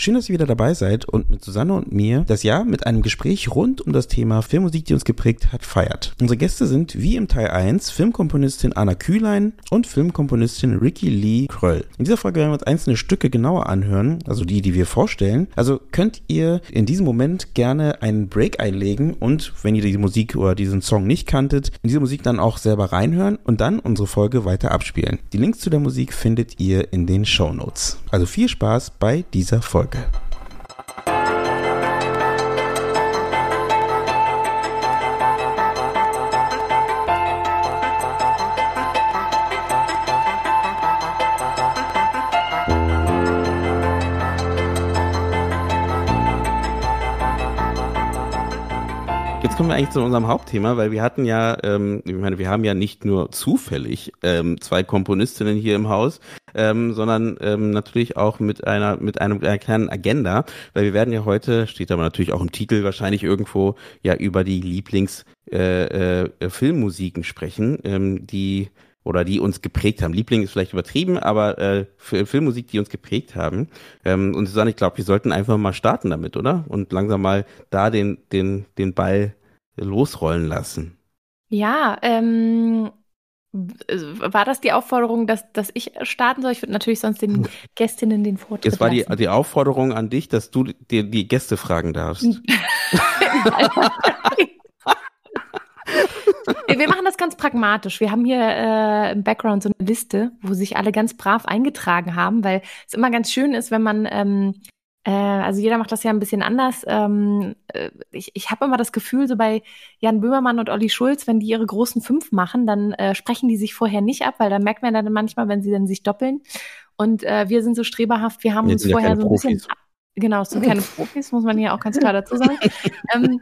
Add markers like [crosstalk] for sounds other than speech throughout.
Schön, dass ihr wieder dabei seid und mit Susanne und mir das Jahr mit einem Gespräch rund um das Thema Filmmusik, die uns geprägt hat, feiert. Unsere Gäste sind wie im Teil 1 Filmkomponistin Anna Kühlein und Filmkomponistin Ricky Lee Kröll. In dieser Folge werden wir uns einzelne Stücke genauer anhören, also die, die wir vorstellen. Also könnt ihr in diesem Moment gerne einen Break einlegen und, wenn ihr die Musik oder diesen Song nicht kanntet, in diese Musik dann auch selber reinhören und dann unsere Folge weiter abspielen. Die Links zu der Musik findet ihr in den Show Notes. Also viel Spaß bei dieser Folge. Jetzt kommen wir eigentlich zu unserem Hauptthema, weil wir hatten ja, ähm, ich meine, wir haben ja nicht nur zufällig ähm, zwei Komponistinnen hier im Haus, ähm, sondern ähm, natürlich auch mit einer mit einem einer kleinen Agenda, weil wir werden ja heute, steht aber natürlich auch im Titel wahrscheinlich irgendwo, ja über die Lieblings äh, äh, Filmmusiken sprechen, ähm, die oder die uns geprägt haben. Liebling ist vielleicht übertrieben, aber äh, Filmmusik, die uns geprägt haben. Ähm, und Susanne, ich glaube, wir sollten einfach mal starten damit, oder? Und langsam mal da den, den, den Ball losrollen lassen. Ja, ähm, war das die Aufforderung, dass, dass ich starten soll? Ich würde natürlich sonst den Gästinnen den Vortritt Es war die, die Aufforderung an dich, dass du die, die Gäste fragen darfst. [laughs] [laughs] Wir machen das ganz pragmatisch. Wir haben hier äh, im Background so eine Liste, wo sich alle ganz brav eingetragen haben, weil es immer ganz schön ist, wenn man, ähm, äh, also jeder macht das ja ein bisschen anders. Ähm, äh, ich ich habe immer das Gefühl, so bei Jan Böhmermann und Olli Schulz, wenn die ihre großen fünf machen, dann äh, sprechen die sich vorher nicht ab, weil da merkt man dann manchmal, wenn sie dann sich doppeln. Und äh, wir sind so streberhaft, wir haben uns vorher so ein bisschen ab Genau, es sind keine Profis, muss man hier auch ganz klar dazu sagen. [laughs] ähm,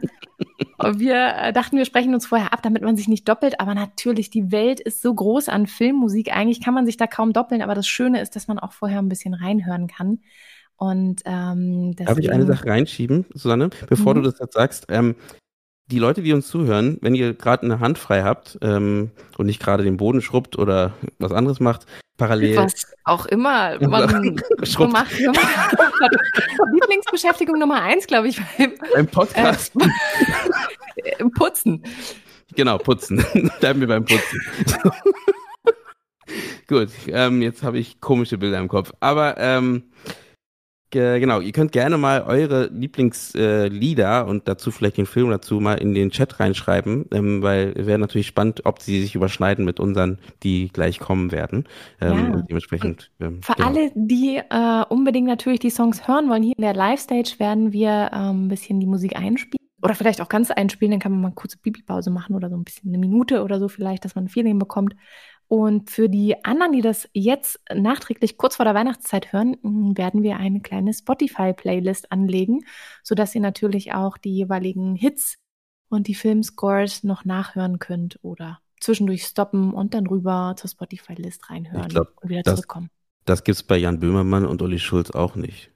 wir äh, dachten, wir sprechen uns vorher ab, damit man sich nicht doppelt. Aber natürlich, die Welt ist so groß an Filmmusik. Eigentlich kann man sich da kaum doppeln. Aber das Schöne ist, dass man auch vorher ein bisschen reinhören kann. Und ähm, deswegen... Darf ich eine Sache reinschieben, Susanne, bevor mhm. du das jetzt sagst? Ähm, die Leute, die uns zuhören, wenn ihr gerade eine Hand frei habt ähm, und nicht gerade den Boden schrubbt oder was anderes macht, parallel. Was auch immer [laughs] man macht. [laughs] Lieblingsbeschäftigung Nummer eins, glaube ich, beim, beim Podcast. Äh, [laughs] Putzen. Genau, putzen. Bleiben wir beim Putzen. Gut, ähm, jetzt habe ich komische Bilder im Kopf. Aber ähm, genau, ihr könnt gerne mal eure Lieblingslieder äh, und dazu vielleicht den Film dazu mal in den Chat reinschreiben, ähm, weil wäre natürlich spannend, ob sie sich überschneiden mit unseren, die gleich kommen werden. Ähm, ja. und dementsprechend. Ähm, Für genau. alle, die äh, unbedingt natürlich die Songs hören wollen, hier in der Live-Stage werden wir ähm, ein bisschen die Musik einspielen. Oder vielleicht auch ganz einspielen, dann kann man mal eine kurze Bibelpause machen oder so ein bisschen eine Minute oder so vielleicht, dass man ein Feeling bekommt. Und für die anderen, die das jetzt nachträglich kurz vor der Weihnachtszeit hören, werden wir eine kleine Spotify-Playlist anlegen, sodass ihr natürlich auch die jeweiligen Hits und die Filmscores noch nachhören könnt oder zwischendurch stoppen und dann rüber zur Spotify-List reinhören glaub, und wieder das, zurückkommen. Das gibt's bei Jan Böhmermann und Olli Schulz auch nicht.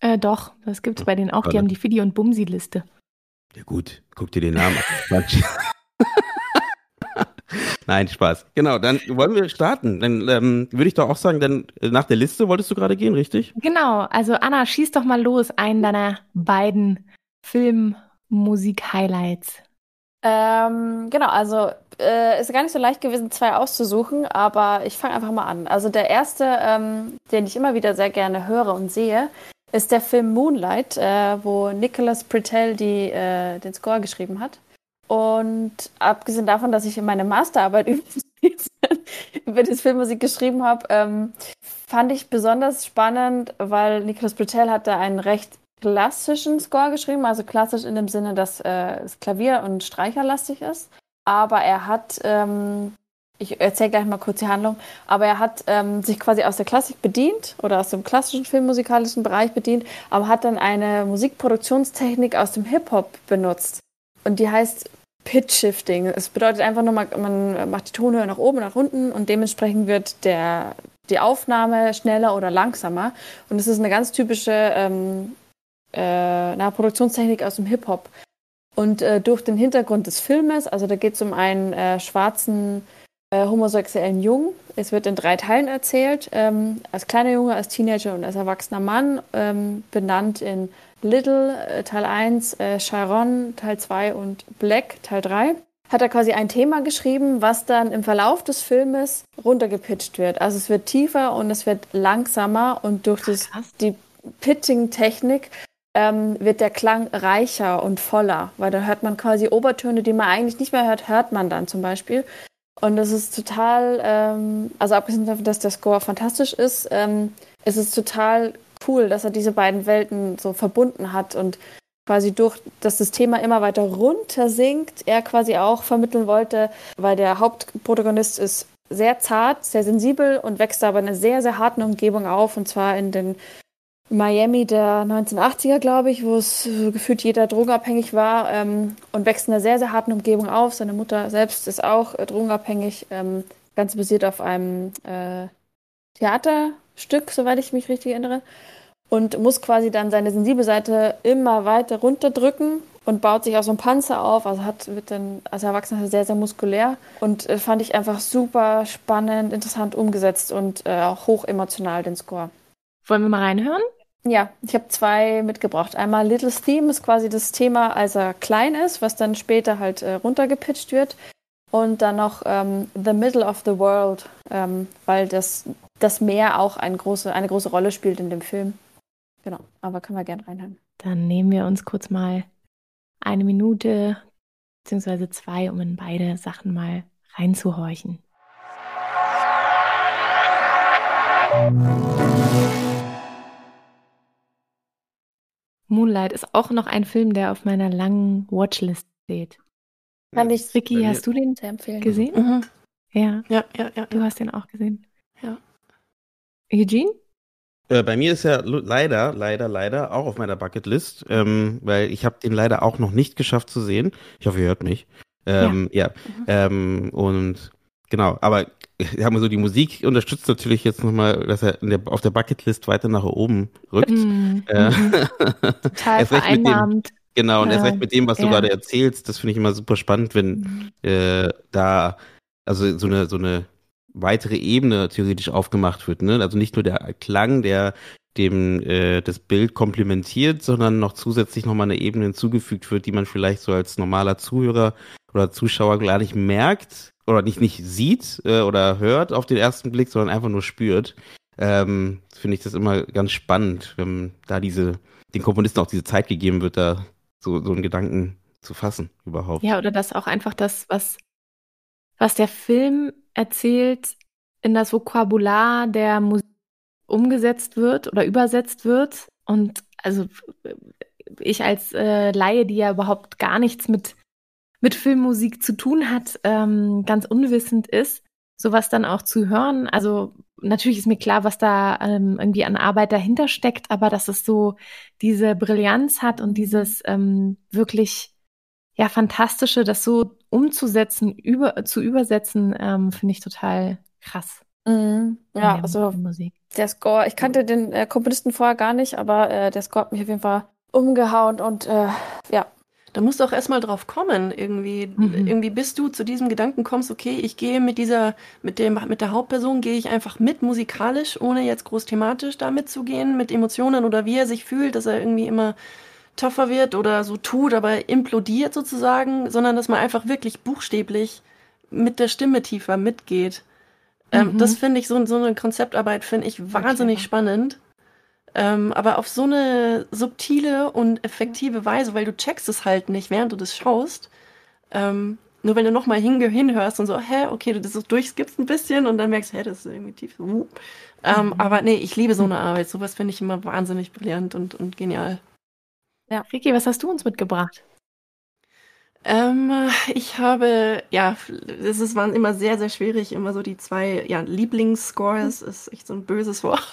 Äh, doch, das gibt's bei denen auch. Die haben die Fidi und Bumsi-Liste. Ja gut, guck dir den Namen an. [laughs] [laughs] Nein, Spaß. Genau, dann wollen wir starten. Dann ähm, würde ich doch auch sagen, dann äh, nach der Liste wolltest du gerade gehen, richtig? Genau, also Anna, schieß doch mal los, einen deiner beiden Filmmusik-Highlights. Ähm, genau, also äh, ist gar nicht so leicht gewesen, zwei auszusuchen, aber ich fange einfach mal an. Also der erste, ähm, den ich immer wieder sehr gerne höre und sehe, ist der Film Moonlight, äh, wo Nicholas Prittell die, äh, den Score geschrieben hat. Und abgesehen davon, dass ich in meine Masterarbeit [laughs] über das Filmmusik geschrieben habe, ähm, fand ich besonders spannend, weil Nicholas Britell hat da einen recht klassischen Score geschrieben, also klassisch in dem Sinne, dass äh, es Klavier- und Streicherlastig ist. Aber er hat, ähm, ich erzähle gleich mal kurz die Handlung, aber er hat ähm, sich quasi aus der Klassik bedient oder aus dem klassischen filmmusikalischen Bereich bedient, aber hat dann eine Musikproduktionstechnik aus dem Hip-Hop benutzt. Und die heißt Pitch Shifting. Es bedeutet einfach nur, man macht die Tonhöhe nach oben, nach unten und dementsprechend wird der, die Aufnahme schneller oder langsamer. Und es ist eine ganz typische ähm, äh, na, Produktionstechnik aus dem Hip-Hop. Und äh, durch den Hintergrund des Filmes, also da geht es um einen äh, schwarzen äh, homosexuellen Jungen es wird in drei Teilen erzählt. Ähm, als kleiner Junge, als Teenager und als erwachsener Mann. Ähm, benannt in Little äh, Teil 1, äh, Chiron Teil 2 und Black Teil 3 hat er quasi ein Thema geschrieben, was dann im Verlauf des Filmes runtergepitcht wird. Also es wird tiefer und es wird langsamer und durch das, die Pitching-Technik ähm, wird der Klang reicher und voller, weil da hört man quasi Obertöne, die man eigentlich nicht mehr hört, hört man dann zum Beispiel. Und das ist total, ähm, also abgesehen davon, dass der Score fantastisch ist, ähm, ist es total cool, dass er diese beiden Welten so verbunden hat und quasi durch, dass das Thema immer weiter runter sinkt, er quasi auch vermitteln wollte, weil der Hauptprotagonist ist sehr zart, sehr sensibel und wächst aber in einer sehr, sehr harten Umgebung auf, und zwar in den Miami der 1980er, glaube ich, wo es gefühlt jeder drogenabhängig war ähm, und wächst in einer sehr, sehr harten Umgebung auf. Seine Mutter selbst ist auch äh, drogenabhängig, ähm, ganz basiert auf einem äh, Theaterstück, soweit ich mich richtig erinnere und muss quasi dann seine sensible Seite immer weiter runterdrücken und baut sich auch so ein Panzer auf. Also hat, wird dann als Erwachsener sehr, sehr muskulär und äh, fand ich einfach super spannend, interessant umgesetzt und äh, auch hoch emotional den Score. Wollen wir mal reinhören? Ja, ich habe zwei mitgebracht. Einmal Little's Theme ist quasi das Thema, als er klein ist, was dann später halt äh, runtergepitcht wird. Und dann noch ähm, The Middle of the World, ähm, weil das, das Meer auch eine große, eine große Rolle spielt in dem Film. Genau, aber können wir gerne reinhören. Dann nehmen wir uns kurz mal eine Minute beziehungsweise zwei, um in beide Sachen mal reinzuhorchen. Moonlight ist auch noch ein Film, der auf meiner langen Watchlist steht. Kann ich Ricky, hast du den empfehlen? gesehen? Mhm. Ja. Ja, ja, ja. Du hast den auch gesehen. Ja. Eugene? Äh, bei mir ist er leider, leider, leider auch auf meiner Bucketlist, ähm, weil ich habe den leider auch noch nicht geschafft zu sehen. Ich hoffe, ihr hört mich. Ähm, ja. ja. Mhm. Ähm, und genau, aber ich habe so die Musik unterstützt natürlich jetzt nochmal, dass er der, auf der Bucketlist weiter nach oben rückt. Mhm. Äh, mhm. [laughs] Total vereinnahmend. Dem, genau, und erst recht mit dem, was ja. du gerade erzählst, das finde ich immer super spannend, wenn mhm. äh, da also so eine so eine weitere Ebene theoretisch aufgemacht wird. Ne? Also nicht nur der Klang, der dem äh, das Bild komplementiert, sondern noch zusätzlich nochmal eine Ebene hinzugefügt wird, die man vielleicht so als normaler Zuhörer oder Zuschauer gar nicht merkt oder nicht, nicht sieht äh, oder hört auf den ersten Blick, sondern einfach nur spürt. Ähm, Finde ich das immer ganz spannend, wenn da diese, den Komponisten auch diese Zeit gegeben wird, da so, so einen Gedanken zu fassen überhaupt. Ja, oder dass auch einfach das, was, was der Film erzählt, in das Vokabular der Musik umgesetzt wird oder übersetzt wird. Und also ich als äh, Laie, die ja überhaupt gar nichts mit, mit Filmmusik zu tun hat, ähm, ganz unwissend ist, sowas dann auch zu hören. Also natürlich ist mir klar, was da ähm, irgendwie an Arbeit dahinter steckt, aber dass es so diese Brillanz hat und dieses ähm, wirklich ja fantastische, das so umzusetzen, über, zu übersetzen, ähm, finde ich total krass. Mhm. Ja, also Musik. der Score, ich kannte den äh, Komponisten vorher gar nicht, aber äh, der Score hat mich auf jeden Fall umgehauen und äh, ja. Da musst du auch erstmal drauf kommen, irgendwie, mhm. irgendwie bis du zu diesem Gedanken kommst, okay, ich gehe mit dieser, mit dem, mit der Hauptperson gehe ich einfach mit musikalisch, ohne jetzt groß thematisch da mitzugehen, mit Emotionen oder wie er sich fühlt, dass er irgendwie immer tougher wird oder so tut, aber implodiert sozusagen, sondern dass man einfach wirklich buchstäblich mit der Stimme tiefer mitgeht. Ähm, mhm. Das finde ich, so, so eine Konzeptarbeit finde ich wahnsinnig okay. spannend. Ähm, aber auf so eine subtile und effektive Weise, weil du checkst es halt nicht, während du das schaust. Ähm, nur wenn du nochmal hin, hinhörst und so, hä, okay, du das durchskippst ein bisschen und dann merkst, hä, das ist irgendwie tief. Uh. Ähm, mhm. Aber nee, ich liebe so [laughs] eine Arbeit. Sowas finde ich immer wahnsinnig brillant und, und genial. Ja. Ricky, was hast du uns mitgebracht? Ähm, ich habe, ja, es ist, waren immer sehr, sehr schwierig, immer so die zwei, ja, Lieblingsscores ist echt so ein böses Wort.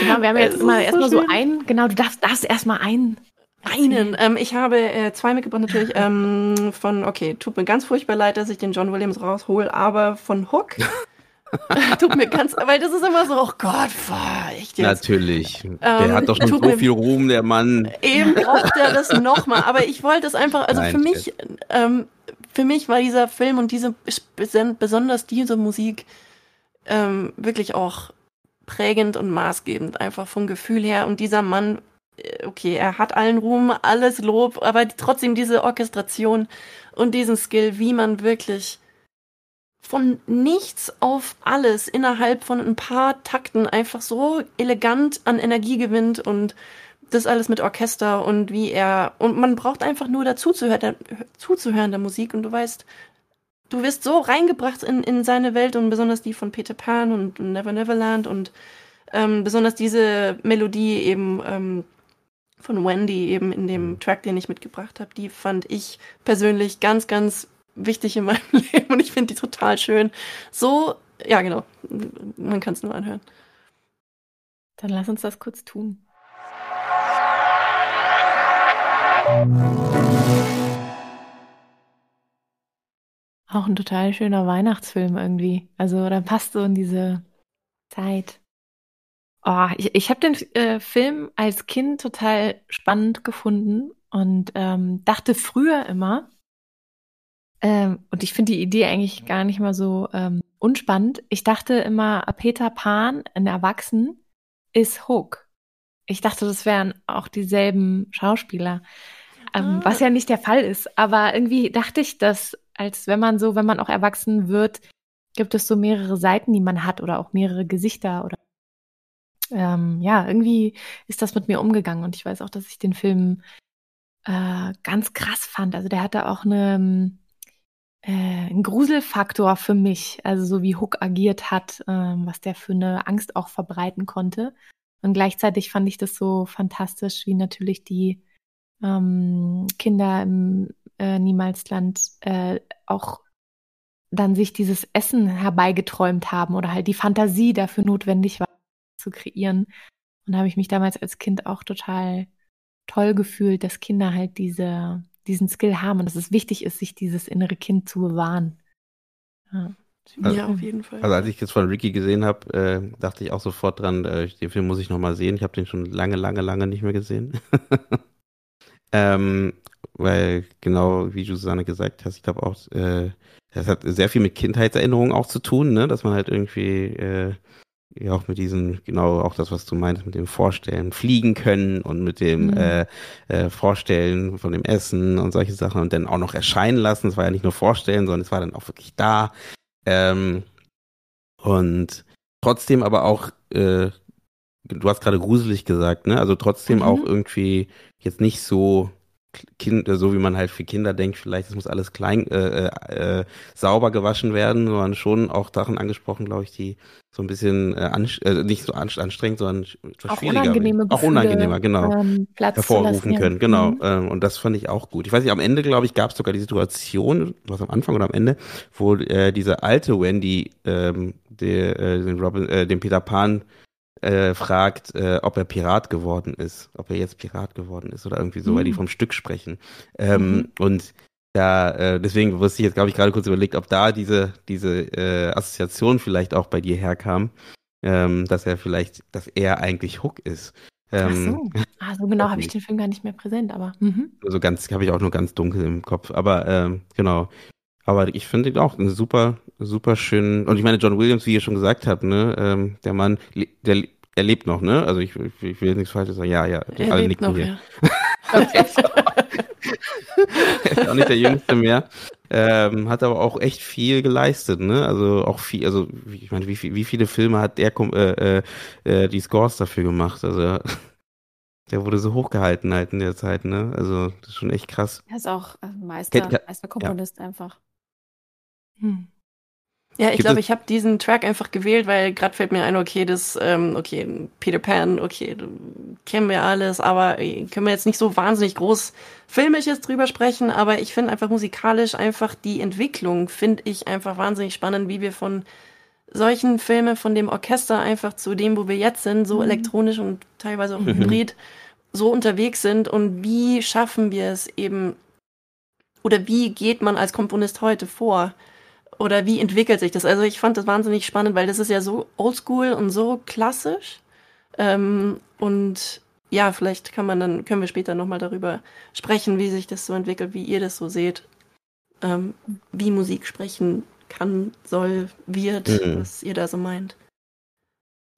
Genau, wir haben jetzt immer erstmal so einen, genau, du darfst, darfst erstmal einen. Einen. Ähm, ich habe äh, zwei mitgebracht natürlich ähm, von, okay, tut mir ganz furchtbar leid, dass ich den John Williams raushol, aber von Hook. [laughs] [laughs] tut mir ganz, weil das ist immer so, oh Gott, boah, echt jetzt. Natürlich. Ähm, der hat doch schon so viel Ruhm, der Mann. Eben braucht er das nochmal. Aber ich wollte es einfach, also Nein, für mich, ähm, für mich war dieser Film und diese, besonders diese Musik ähm, wirklich auch prägend und maßgebend, einfach vom Gefühl her. Und dieser Mann, äh, okay, er hat allen Ruhm, alles Lob, aber trotzdem diese Orchestration und diesen Skill, wie man wirklich von nichts auf alles innerhalb von ein paar Takten einfach so elegant an Energie gewinnt und das alles mit Orchester und wie er und man braucht einfach nur dazu zuzuhören, zuzuhören der Musik und du weißt, du wirst so reingebracht in, in seine Welt und besonders die von Peter Pan und Never Neverland und ähm, besonders diese Melodie eben ähm, von Wendy eben in dem mhm. Track, den ich mitgebracht habe, die fand ich persönlich ganz, ganz wichtig in meinem [laughs] Leben und ich finde die total schön. So, ja genau, man kann es nur anhören. Dann lass uns das kurz tun. Auch ein total schöner Weihnachtsfilm irgendwie. Also da passt so in diese Zeit. Oh, ich, ich habe den äh, Film als Kind total spannend gefunden und ähm, dachte früher immer, ähm, und ich finde die Idee eigentlich gar nicht mal so ähm, unspannend. Ich dachte immer, Peter Pan, ein Erwachsen, ist Hook. Ich dachte, das wären auch dieselben Schauspieler, ähm, ah. was ja nicht der Fall ist. Aber irgendwie dachte ich, dass als wenn man so, wenn man auch erwachsen wird, gibt es so mehrere Seiten, die man hat oder auch mehrere Gesichter oder ähm, ja, irgendwie ist das mit mir umgegangen und ich weiß auch, dass ich den Film äh, ganz krass fand. Also der hatte auch eine, äh, einen Gruselfaktor für mich, also so wie Hook agiert hat, äh, was der für eine Angst auch verbreiten konnte. Und gleichzeitig fand ich das so fantastisch, wie natürlich die ähm, Kinder im äh, Niemalsland äh, auch dann sich dieses Essen herbeigeträumt haben oder halt die Fantasie dafür notwendig war zu kreieren. Und da habe ich mich damals als Kind auch total toll gefühlt, dass Kinder halt diese, diesen Skill haben und dass es wichtig ist, sich dieses innere Kind zu bewahren. Ja. Also, ja, auf jeden Fall. Also als ich jetzt von Ricky gesehen habe, äh, dachte ich auch sofort dran, äh, den Film muss ich nochmal sehen. Ich habe den schon lange, lange, lange nicht mehr gesehen. [laughs] ähm, weil genau wie du Susanne gesagt hast, ich glaube auch, äh, das hat sehr viel mit Kindheitserinnerungen auch zu tun, ne? dass man halt irgendwie äh, ja auch mit diesen, genau auch das, was du meinst, mit dem Vorstellen, fliegen können und mit dem mhm. äh, äh, Vorstellen von dem Essen und solche Sachen und dann auch noch erscheinen lassen. Es war ja nicht nur Vorstellen, sondern es war dann auch wirklich da. Ähm, und trotzdem aber auch, äh, du hast gerade gruselig gesagt, ne? Also trotzdem mhm. auch irgendwie jetzt nicht so Kind, so wie man halt für Kinder denkt, vielleicht, es muss alles klein, äh, äh, äh, sauber gewaschen werden, sondern schon auch Sachen angesprochen, glaube ich, die so ein bisschen äh, äh, nicht so anstrengend, sondern auch schwieriger, unangenehme auch unangenehmer, genau, ähm, hervorrufen können, genau. Mhm. Ähm, und das fand ich auch gut. Ich weiß nicht, am Ende, glaube ich, gab es sogar die Situation, was am Anfang oder am Ende, wo äh, diese alte Wendy ähm, der, äh, den, Robin, äh, den Peter Pan äh, fragt, äh, ob er Pirat geworden ist, ob er jetzt Pirat geworden ist oder irgendwie so, mhm. weil die mhm. vom Stück sprechen. Ähm, mhm. Und da, äh, deswegen wusste ich jetzt, glaube ich, gerade kurz überlegt, ob da diese, diese äh, Assoziation vielleicht auch bei dir herkam, ähm, dass er vielleicht, dass er eigentlich Hook ist. Ähm, Ach so. [laughs] Ah, so genau habe ich den Film gar nicht mehr präsent, aber. Mhm. Also ganz, habe ich auch nur ganz dunkel im Kopf. Aber ähm, genau. Aber ich finde ihn auch einen super, super schönen. Und ich meine, John Williams, wie ihr schon gesagt habt, ne, ähm, der Mann, der er lebt noch, ne? Also ich, ich will jetzt nichts Falsches sagen. Ja, ja, er alle lebt noch, hier. Ja. [laughs] [laughs] er ist auch nicht der Jüngste mehr. Ähm, hat aber auch echt viel geleistet, ne? Also auch viel, also ich meine, wie, wie viele Filme hat der äh, äh, äh, die Scores dafür gemacht? Also [laughs] der wurde so hochgehalten halt in der Zeit, ne? Also das ist schon echt krass. Er ist auch äh, Meister, Meisterkomponist ja. einfach. Hm. Ja, ich glaube, ich habe diesen Track einfach gewählt, weil gerade fällt mir ein, okay, das, ähm, okay, Peter Pan, okay, kennen wir alles, aber äh, können wir jetzt nicht so wahnsinnig groß filmisches drüber sprechen, aber ich finde einfach musikalisch einfach die Entwicklung, finde ich einfach wahnsinnig spannend, wie wir von solchen Filmen, von dem Orchester einfach zu dem, wo wir jetzt sind, so mhm. elektronisch und teilweise auch mhm. hybrid, [laughs] so unterwegs sind und wie schaffen wir es eben, oder wie geht man als Komponist heute vor? Oder wie entwickelt sich das? Also ich fand das wahnsinnig spannend, weil das ist ja so oldschool und so klassisch. Ähm, und ja, vielleicht kann man dann, können wir später nochmal darüber sprechen, wie sich das so entwickelt, wie ihr das so seht. Ähm, wie Musik sprechen kann, soll, wird, mhm. was ihr da so meint.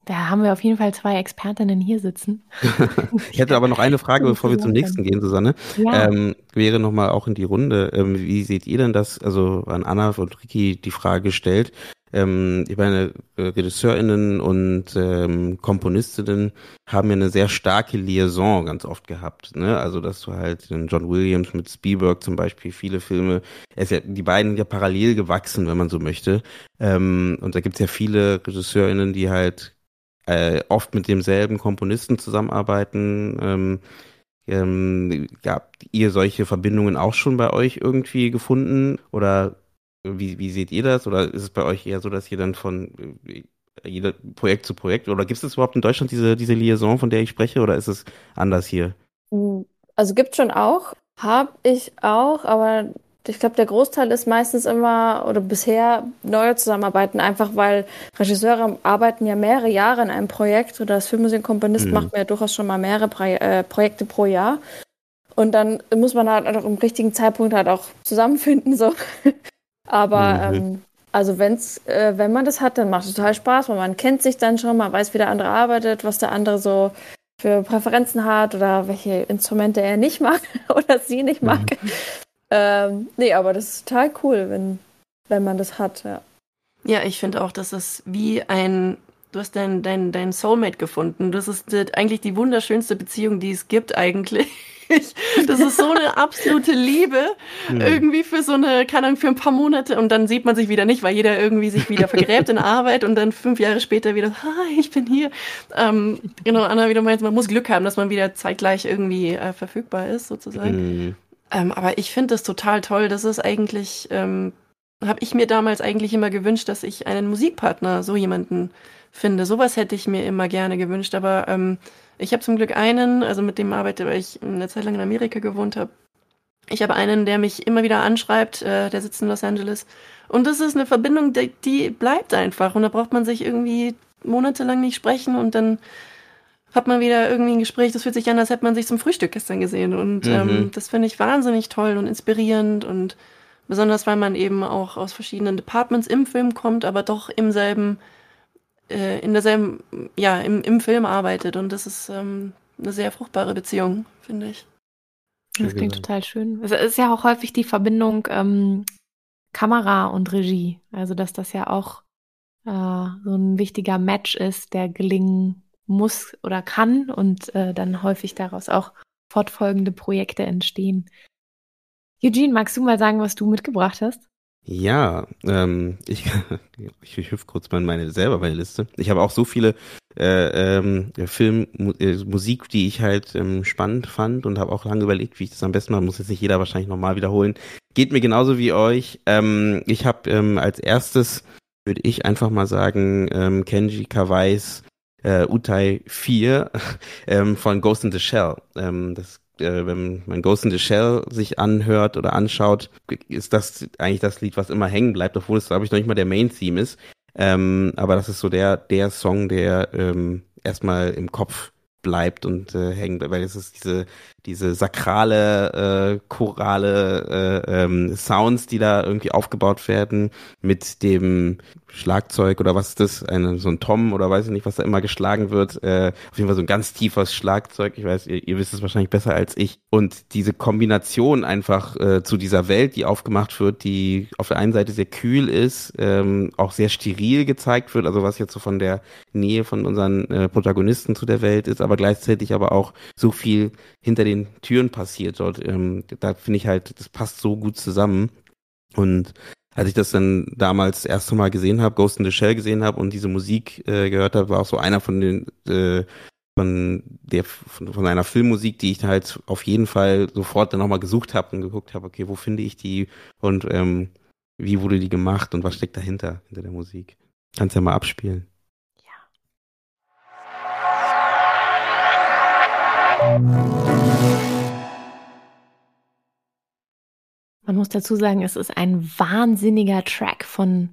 Da haben wir auf jeden Fall zwei Expertinnen hier sitzen. [laughs] ich hätte aber noch eine Frage, bevor wir zum nächsten gehen, Susanne. Ja. Ähm, wäre nochmal auch in die Runde. Ähm, wie seht ihr denn das? Also an Anna und Ricky die Frage gestellt. Ähm, ich meine, äh, RegisseurInnen und ähm, Komponistinnen haben ja eine sehr starke Liaison ganz oft gehabt. Ne? Also, dass du halt John Williams mit Spielberg zum Beispiel viele Filme, ist ja, die beiden ja parallel gewachsen, wenn man so möchte. Ähm, und da gibt's ja viele RegisseurInnen, die halt äh, oft mit demselben Komponisten zusammenarbeiten. Ähm, ähm, habt ihr solche Verbindungen auch schon bei euch irgendwie gefunden? Oder wie, wie seht ihr das? Oder ist es bei euch eher so, dass ihr dann von äh, jeder Projekt zu Projekt oder gibt es überhaupt in Deutschland diese, diese Liaison, von der ich spreche, oder ist es anders hier? Also gibt schon auch, habe ich auch, aber ich glaube, der Großteil ist meistens immer oder bisher neue Zusammenarbeiten, einfach weil Regisseure arbeiten ja mehrere Jahre in einem Projekt oder das Filmmusikkomponist mhm. macht mir ja durchaus schon mal mehrere Pro äh, Projekte pro Jahr. Und dann muss man halt auch im richtigen Zeitpunkt halt auch zusammenfinden. So. [laughs] Aber mhm. ähm, also wenn's, äh, wenn man das hat, dann macht es total Spaß, weil man kennt sich dann schon, man weiß, wie der andere arbeitet, was der andere so für Präferenzen hat oder welche Instrumente er nicht mag [laughs] oder sie nicht mag. Mhm. Ähm, nee, aber das ist total cool, wenn, wenn man das hat, ja. Ja, ich finde auch, dass es wie ein, du hast dein, dein, dein Soulmate gefunden. Das ist eigentlich die wunderschönste Beziehung, die es gibt eigentlich. [laughs] Das ist so eine [laughs] absolute Liebe mhm. irgendwie für so eine, keine Ahnung, für ein paar Monate und dann sieht man sich wieder nicht, weil jeder irgendwie sich wieder vergräbt in Arbeit und dann fünf Jahre später wieder, hi, ich bin hier. Ähm, genau, Anna wieder meint, man muss Glück haben, dass man wieder zeitgleich irgendwie äh, verfügbar ist, sozusagen. Mhm. Ähm, aber ich finde das total toll. Das ist eigentlich, ähm, habe ich mir damals eigentlich immer gewünscht, dass ich einen Musikpartner, so jemanden finde. Sowas hätte ich mir immer gerne gewünscht. Aber ähm, ich habe zum Glück einen, also mit dem arbeite, weil ich eine Zeit lang in Amerika gewohnt habe. Ich habe einen, der mich immer wieder anschreibt, äh, der sitzt in Los Angeles. Und das ist eine Verbindung, die, die bleibt einfach. Und da braucht man sich irgendwie monatelang nicht sprechen und dann hat man wieder irgendwie ein Gespräch, das fühlt sich an, als hätte man sich zum Frühstück gestern gesehen. Und mhm. ähm, das finde ich wahnsinnig toll und inspirierend und besonders, weil man eben auch aus verschiedenen Departments im Film kommt, aber doch im selben, äh, in derselben, ja, im, im Film arbeitet. Und das ist ähm, eine sehr fruchtbare Beziehung, finde ich. Das klingt total schön. Es ist ja auch häufig die Verbindung ähm, Kamera und Regie. Also, dass das ja auch äh, so ein wichtiger Match ist, der gelingen muss oder kann und äh, dann häufig daraus auch fortfolgende Projekte entstehen. Eugene, magst du mal sagen, was du mitgebracht hast? Ja, ähm, ich, [laughs] ich, ich hüpfe kurz mal in meine selber meine Liste. Ich habe auch so viele äh, ähm, Film, äh, Musik, die ich halt ähm, spannend fand und habe auch lange überlegt, wie ich das am besten mache. Muss jetzt nicht jeder wahrscheinlich nochmal wiederholen. Geht mir genauso wie euch. Ähm, ich habe ähm, als erstes würde ich einfach mal sagen ähm, Kenji Kawais äh, Utai 4 [laughs] ähm, von Ghost in the Shell. Ähm, das äh, wenn man Ghost in the Shell sich anhört oder anschaut, ist das eigentlich das Lied, was immer hängen bleibt, obwohl es, glaube ich, noch nicht mal der Main-Theme ist. Ähm, aber das ist so der, der Song, der ähm, erstmal im Kopf bleibt und äh, hängt, weil es ist diese diese sakrale äh, chorale äh, ähm, Sounds, die da irgendwie aufgebaut werden mit dem Schlagzeug oder was ist das? Eine, so ein Tom oder weiß ich nicht, was da immer geschlagen wird. Äh, auf jeden Fall so ein ganz tiefes Schlagzeug. Ich weiß, ihr, ihr wisst es wahrscheinlich besser als ich. Und diese Kombination einfach äh, zu dieser Welt, die aufgemacht wird, die auf der einen Seite sehr kühl ist, ähm, auch sehr steril gezeigt wird, also was jetzt so von der Nähe von unseren äh, Protagonisten zu der Welt ist, aber gleichzeitig aber auch so viel hinter den Türen passiert dort. Ähm, da finde ich halt, das passt so gut zusammen. Und als ich das dann damals das erste Mal gesehen habe, Ghost in the Shell gesehen habe und diese Musik äh, gehört habe, war auch so einer von den äh, von der von, von einer Filmmusik, die ich halt auf jeden Fall sofort dann nochmal gesucht habe und geguckt habe, okay, wo finde ich die und ähm, wie wurde die gemacht und was steckt dahinter, hinter der Musik. Kannst ja mal abspielen. Ja. Man muss dazu sagen, es ist ein wahnsinniger Track von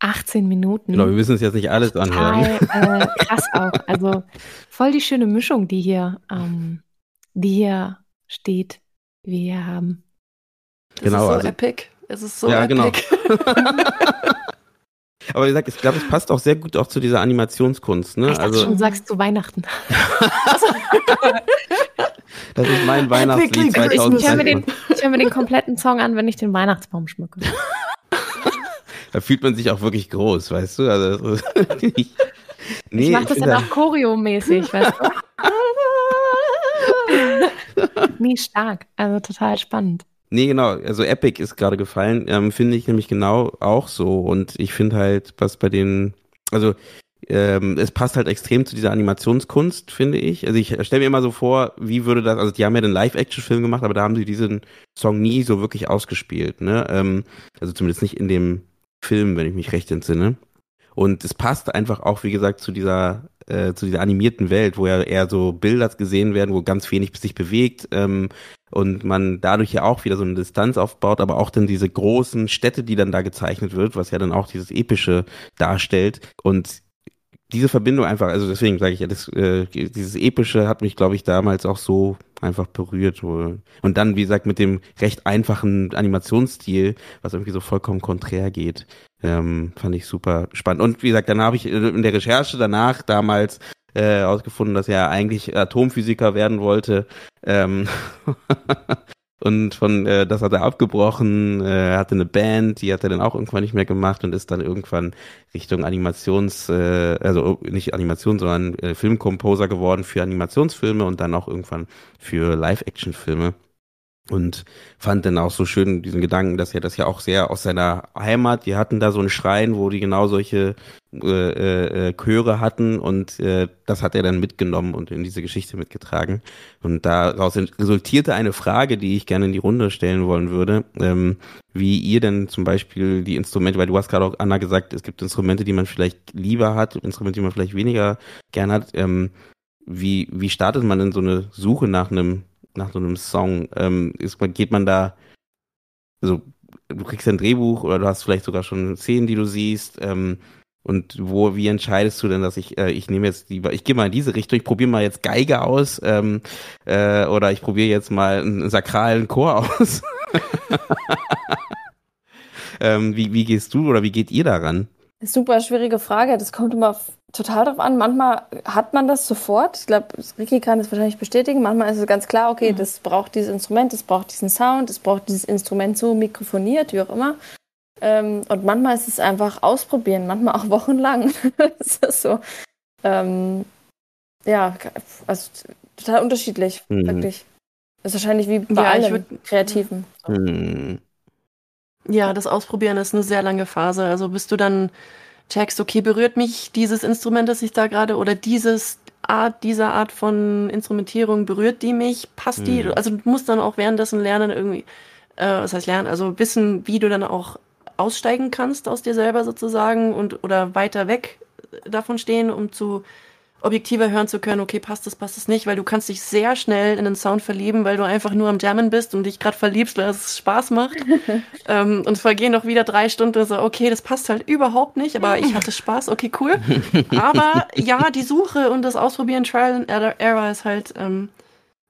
18 Minuten. Genau, wir müssen es jetzt nicht alles anhören. Äh, krass auch. Also voll die schöne Mischung, die hier, ähm, die hier steht, die wir hier haben. Genau, ist so also, epic. Es ist so Ja, genau. epic. [laughs] Aber wie gesagt, ich glaube, es passt auch sehr gut auch zu dieser Animationskunst. Ne? Ich Also schon, du sagst zu Weihnachten. [laughs] [laughs] das ist mein Weihnachtslied Epic Christmas. Ich höre mir, 2020. den, ich mir den kompletten Song an, wenn ich den Weihnachtsbaum schmücke. [laughs] Da fühlt man sich auch wirklich groß, weißt du? Also, [laughs] ich, nee, ich mache das dann auch choreomäßig, weißt du? [laughs] Nee, stark. Also total spannend. Nee, genau. Also Epic ist gerade gefallen. Ähm, finde ich nämlich genau auch so. Und ich finde halt, was bei den, also ähm, es passt halt extrem zu dieser Animationskunst, finde ich. Also ich stelle mir immer so vor, wie würde das, also die haben ja den Live-Action-Film gemacht, aber da haben sie diesen Song nie so wirklich ausgespielt, ne? Ähm, also zumindest nicht in dem Film, wenn ich mich recht entsinne. Und es passt einfach auch, wie gesagt, zu dieser, äh, zu dieser animierten Welt, wo ja eher so Bilder gesehen werden, wo ganz wenig sich bewegt, ähm, und man dadurch ja auch wieder so eine Distanz aufbaut, aber auch dann diese großen Städte, die dann da gezeichnet wird, was ja dann auch dieses Epische darstellt. Und diese Verbindung einfach, also deswegen sage ich ja, das, äh, dieses Epische hat mich, glaube ich, damals auch so einfach berührt. Und dann, wie gesagt, mit dem recht einfachen Animationsstil, was irgendwie so vollkommen konträr geht, ähm, fand ich super spannend. Und wie gesagt, dann habe ich in der Recherche danach damals äh, dass er eigentlich Atomphysiker werden wollte. Ähm, [laughs] und von äh, das hat er abgebrochen. Äh, hatte eine Band, die hat er dann auch irgendwann nicht mehr gemacht und ist dann irgendwann Richtung Animations, äh, also nicht Animation, sondern äh, Filmkomposer geworden für Animationsfilme und dann auch irgendwann für Live-Action-Filme. Und fand dann auch so schön diesen Gedanken, dass er das ja auch sehr aus seiner Heimat, die hatten da so einen Schrein, wo die genau solche äh, äh, äh, Chöre hatten und äh, das hat er dann mitgenommen und in diese Geschichte mitgetragen. Und daraus resultierte eine Frage, die ich gerne in die Runde stellen wollen würde, ähm, wie ihr denn zum Beispiel die Instrumente, weil du hast gerade auch Anna gesagt, es gibt Instrumente, die man vielleicht lieber hat, Instrumente, die man vielleicht weniger gern hat. Ähm, wie, wie startet man denn so eine Suche nach einem nach so einem Song? Ähm, ist, geht man da, also du kriegst ein Drehbuch oder du hast vielleicht sogar schon Szenen, die du siehst, ähm, und wo, wie entscheidest du denn, dass ich, äh, ich nehme jetzt lieber, ich gehe mal in diese Richtung, ich probiere mal jetzt Geige aus, ähm, äh, oder ich probiere jetzt mal einen sakralen Chor aus. [laughs] ähm, wie, wie gehst du oder wie geht ihr daran? Super schwierige Frage. Das kommt immer total drauf an. Manchmal hat man das sofort. Ich glaube, Ricky kann das wahrscheinlich bestätigen. Manchmal ist es ganz klar, okay, das braucht dieses Instrument, das braucht diesen Sound, das braucht dieses Instrument so mikrofoniert, wie auch immer. Ähm, und manchmal ist es einfach ausprobieren, manchmal auch [laughs] wochenlang. das ist so. Ähm, ja, also total unterschiedlich, Mhm. wirklich. Das ist wahrscheinlich wie bei Ja, allen würd- Kreativen. Hm. Ja, das Ausprobieren ist eine sehr lange Phase. Also bis du dann checkst, okay, berührt mich dieses Instrument, das ich da gerade oder dieses Art, dieser Art von Instrumentierung, berührt die mich, passt die? Mhm. Also du musst dann auch währenddessen lernen irgendwie, äh, was heißt lernen, also wissen, wie du dann auch aussteigen kannst aus dir selber sozusagen und oder weiter weg davon stehen, um zu objektiver hören zu können, okay, passt das, passt das nicht, weil du kannst dich sehr schnell in den Sound verlieben, weil du einfach nur am Jammen bist und dich gerade verliebst, weil es Spaß macht. [laughs] ähm, und es vergehen noch wieder drei Stunden und so, okay, das passt halt überhaupt nicht, aber ich hatte Spaß, okay, cool. Aber ja, die Suche und das Ausprobieren, Trial and Error- Error ist halt ähm,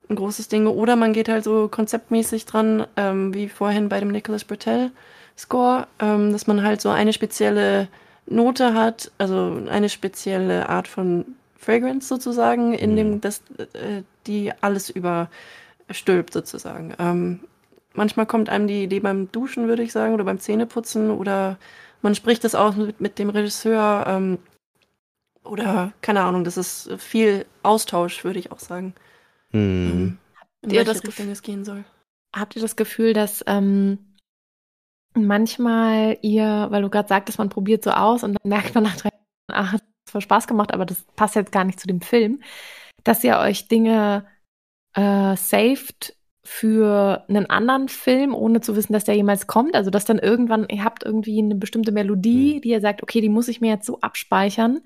ein großes Ding. Oder man geht halt so konzeptmäßig dran, ähm, wie vorhin bei dem Nicholas Bertel Score, ähm, dass man halt so eine spezielle Note hat, also eine spezielle Art von Fragrance sozusagen, in dem das, äh, die alles überstülpt sozusagen. Ähm, manchmal kommt einem die Idee beim Duschen, würde ich sagen, oder beim Zähneputzen oder man spricht das auch mit, mit dem Regisseur ähm, oder keine Ahnung, das ist viel Austausch, würde ich auch sagen. Hm. Ähm, in Ihr das Richtung es gehen soll. Habt ihr das Gefühl, dass ähm, manchmal ihr, weil du gerade sagtest, man probiert so aus und dann merkt man nach drei Jahren, ach, voll Spaß gemacht, aber das passt jetzt gar nicht zu dem Film, dass ihr euch Dinge äh, saved für einen anderen Film, ohne zu wissen, dass der jemals kommt. Also dass dann irgendwann, ihr habt irgendwie eine bestimmte Melodie, die ihr sagt, okay, die muss ich mir jetzt so abspeichern.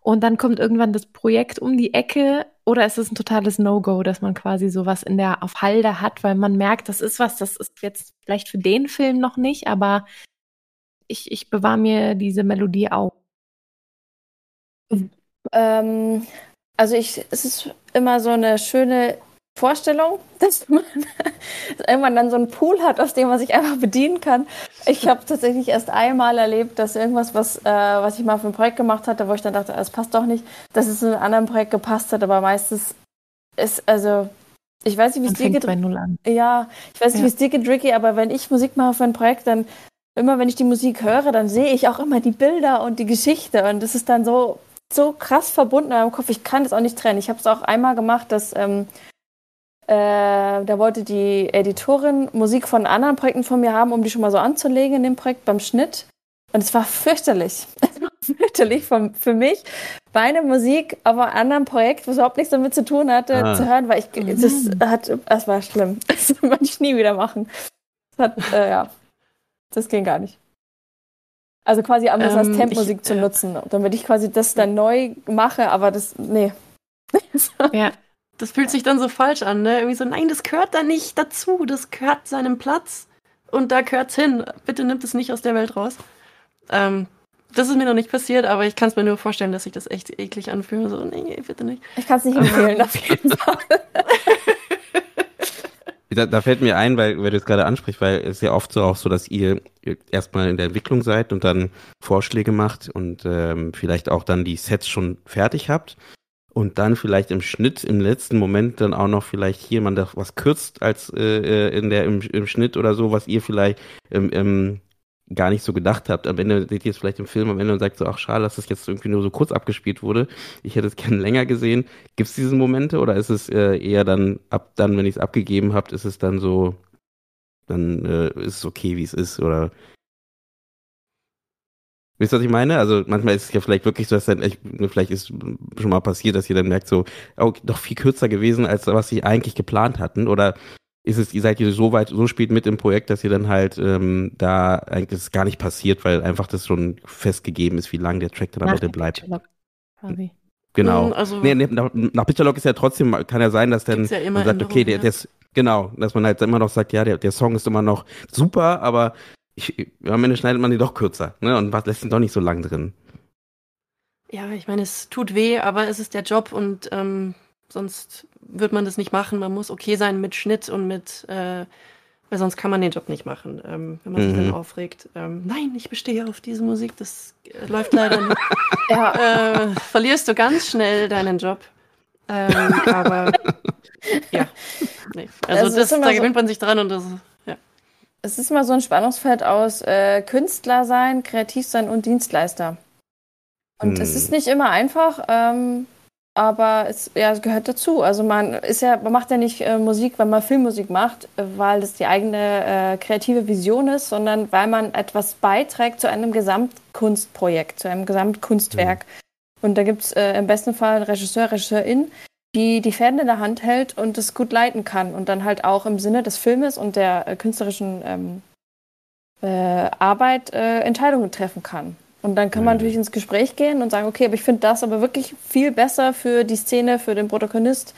Und dann kommt irgendwann das Projekt um die Ecke oder ist es ein totales No-Go, dass man quasi sowas in der auf Halde hat, weil man merkt, das ist was, das ist jetzt vielleicht für den Film noch nicht, aber ich, ich bewahre mir diese Melodie auf. Ähm, also ich, es ist immer so eine schöne Vorstellung, [laughs] dass man irgendwann dann so einen Pool hat, aus dem man sich einfach bedienen kann. Ich habe tatsächlich erst einmal erlebt, dass irgendwas, was, äh, was ich mal für ein Projekt gemacht hatte, wo ich dann dachte, es passt doch nicht, dass es in einem anderen Projekt gepasst hat, aber meistens ist, also, ich weiß nicht, wie es dir geht. Ja, ich weiß nicht, ja. wie es dir geht, Ricky, aber wenn ich Musik mache für ein Projekt, dann immer, wenn ich die Musik höre, dann sehe ich auch immer die Bilder und die Geschichte und das ist dann so, so krass verbunden in meinem Kopf. Ich kann das auch nicht trennen. Ich habe es auch einmal gemacht, dass ähm, äh, da wollte die Editorin Musik von anderen Projekten von mir haben, um die schon mal so anzulegen in dem Projekt beim Schnitt. Und es war fürchterlich. [laughs] Es war fürchterlich von, für mich, meine Musik auf einem anderen Projekt, was überhaupt nichts damit zu tun hatte, ah. zu hören, weil ich, das hat, das war schlimm. [laughs] Das wollte ich nie wieder machen. Das hat, äh, ja, das ging gar nicht. Also quasi anders ähm, als Temp-Musik zu nutzen, damit ich quasi das dann neu mache, aber das, nee. [laughs] ja. Das fühlt sich dann so falsch an, ne? Irgendwie so, nein, das gehört da nicht dazu, das gehört seinem Platz und da gehört's hin. Bitte nimmt es nicht aus der Welt raus. Ähm, das ist mir noch nicht passiert, aber ich kann es mir nur vorstellen, dass sich das echt eklig anfühlt. So, nee, bitte nicht. Ich kann es nicht empfehlen, auf jeden [laughs] Fall. Da, da fällt mir ein, weil, weil du es gerade ansprichst, weil es ja oft so auch so, dass ihr erstmal in der Entwicklung seid und dann Vorschläge macht und ähm, vielleicht auch dann die Sets schon fertig habt und dann vielleicht im Schnitt im letzten Moment dann auch noch vielleicht jemand was kürzt als äh, äh, in der im, im Schnitt oder so, was ihr vielleicht ähm, ähm, gar nicht so gedacht habt. Am Ende seht ihr es vielleicht im Film am Ende und sagt so, ach schade, dass das jetzt irgendwie nur so kurz abgespielt wurde. Ich hätte es gerne länger gesehen. Gibt es diese Momente oder ist es äh, eher dann ab dann, wenn ich es abgegeben habt, ist es dann so, dann äh, ist es okay, wie es ist oder Wisst ihr, was ich meine? Also manchmal ist es ja vielleicht wirklich so, dass dann echt, vielleicht ist schon mal passiert, dass ihr dann merkt, so, oh, doch viel kürzer gewesen, als was sie eigentlich geplant hatten. Oder ist es, ihr seid ihr so weit, so spät mit im Projekt, dass ihr dann halt ähm, da eigentlich ist gar nicht passiert, weil einfach das schon festgegeben ist, wie lang der Track dann am Ende bleibt. Quasi. Genau. Hm, also, nee, nach, nach Picture ist ja trotzdem, kann ja sein, dass dann ja man sagt, okay, der, der ist, genau, dass man halt immer noch sagt, ja, der, der Song ist immer noch super, aber ich, am Ende schneidet man die doch kürzer, ne? Und was lässt ihn doch nicht so lang drin. Ja, ich meine, es tut weh, aber es ist der Job und ähm, sonst wird man das nicht machen. Man muss okay sein mit Schnitt und mit, äh, weil sonst kann man den Job nicht machen, ähm, wenn man mhm. sich dann mhm. aufregt. Ähm, nein, ich bestehe auf diese Musik, das äh, läuft leider nicht. [laughs] ja. äh, verlierst du ganz schnell deinen Job. Ähm, aber ja, nee. Also, also das, da gewöhnt man sich dran und das ja. Es ist immer so ein Spannungsfeld aus äh, Künstler sein, kreativ sein und Dienstleister. Und es hm. ist nicht immer einfach. Ähm, aber es, ja, es gehört dazu. Also man ist ja, man macht ja nicht äh, Musik, weil man Filmmusik macht, weil das die eigene äh, kreative Vision ist, sondern weil man etwas beiträgt zu einem Gesamtkunstprojekt, zu einem Gesamtkunstwerk. Mhm. Und da gibt's äh, im besten Fall einen Regisseur, Regisseurin, die die Fäden in der Hand hält und es gut leiten kann und dann halt auch im Sinne des Filmes und der äh, künstlerischen ähm, äh, Arbeit äh, Entscheidungen treffen kann. Und dann kann man mhm. natürlich ins Gespräch gehen und sagen, okay, aber ich finde das aber wirklich viel besser für die Szene, für den Protagonist,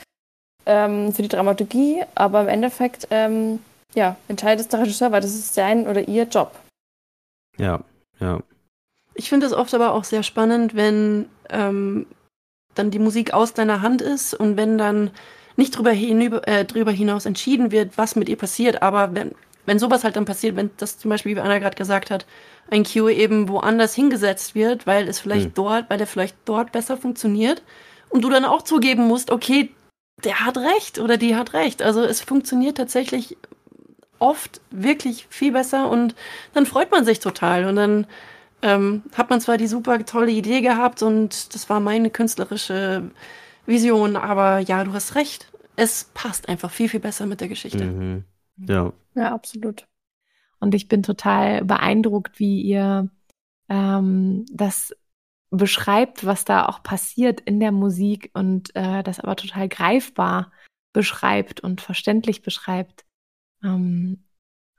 ähm, für die Dramaturgie. Aber im Endeffekt, ähm, ja, entscheidet der Regisseur, weil das ist sein oder ihr Job. Ja, ja. Ich finde es oft aber auch sehr spannend, wenn ähm, dann die Musik aus deiner Hand ist und wenn dann nicht drüber, hinüber, äh, drüber hinaus entschieden wird, was mit ihr passiert, aber wenn, wenn sowas halt dann passiert, wenn das zum Beispiel, wie Anna gerade gesagt hat, ein Cue eben woanders hingesetzt wird, weil es vielleicht mhm. dort, weil er vielleicht dort besser funktioniert und du dann auch zugeben musst, okay, der hat recht oder die hat recht. Also es funktioniert tatsächlich oft wirklich viel besser und dann freut man sich total und dann ähm, hat man zwar die super tolle Idee gehabt und das war meine künstlerische Vision, aber ja, du hast recht. Es passt einfach viel, viel besser mit der Geschichte. Mhm. Ja. Ja, absolut. Und ich bin total beeindruckt, wie ihr ähm, das beschreibt, was da auch passiert in der Musik und äh, das aber total greifbar beschreibt und verständlich beschreibt. Ähm,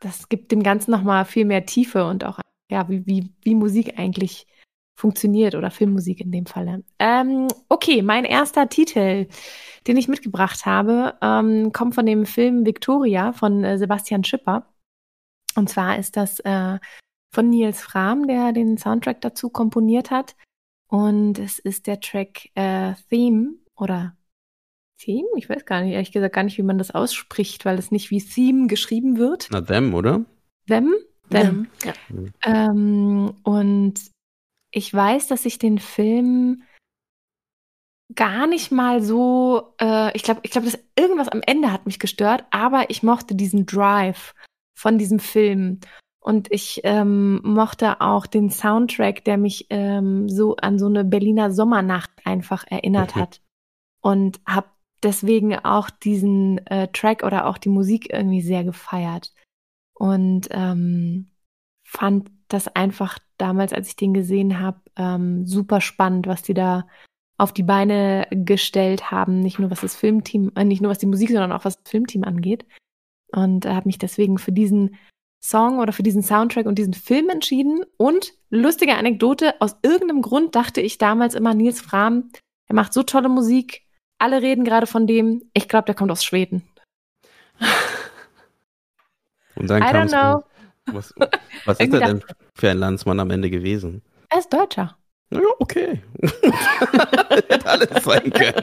das gibt dem Ganzen nochmal viel mehr Tiefe und auch, ja, wie, wie, wie Musik eigentlich funktioniert oder Filmmusik in dem Falle. Ähm, okay, mein erster Titel, den ich mitgebracht habe, ähm, kommt von dem Film Victoria von äh, Sebastian Schipper. Und zwar ist das äh, von Nils Fram, der den Soundtrack dazu komponiert hat. Und es ist der Track äh, Theme oder Theme? Ich weiß gar nicht, ehrlich gesagt gar nicht, wie man das ausspricht, weil es nicht wie Theme geschrieben wird. Na, them, oder? Them? Them. Ja. Ähm, und ich weiß, dass ich den Film gar nicht mal so, äh, ich glaube, ich glaube, dass irgendwas am Ende hat mich gestört, aber ich mochte diesen Drive von diesem Film. Und ich ähm, mochte auch den Soundtrack, der mich ähm, so an so eine Berliner Sommernacht einfach erinnert Mhm. hat. Und habe deswegen auch diesen äh, Track oder auch die Musik irgendwie sehr gefeiert. Und ähm, fand das einfach damals, als ich den gesehen habe, ähm, super spannend, was die da auf die Beine gestellt haben, nicht nur was das Filmteam, äh, nicht nur was die Musik, sondern auch was das Filmteam angeht. Und äh, habe mich deswegen für diesen Song oder für diesen Soundtrack und diesen Film entschieden. Und lustige Anekdote, aus irgendeinem Grund dachte ich damals immer, Nils Fram, er macht so tolle Musik, alle reden gerade von dem, ich glaube, der kommt aus Schweden. Und dann I don't know. Was, was ist er denn für ein Landsmann am Ende gewesen? Er ist Deutscher. Ja, okay. [laughs] Hätte alles sein können.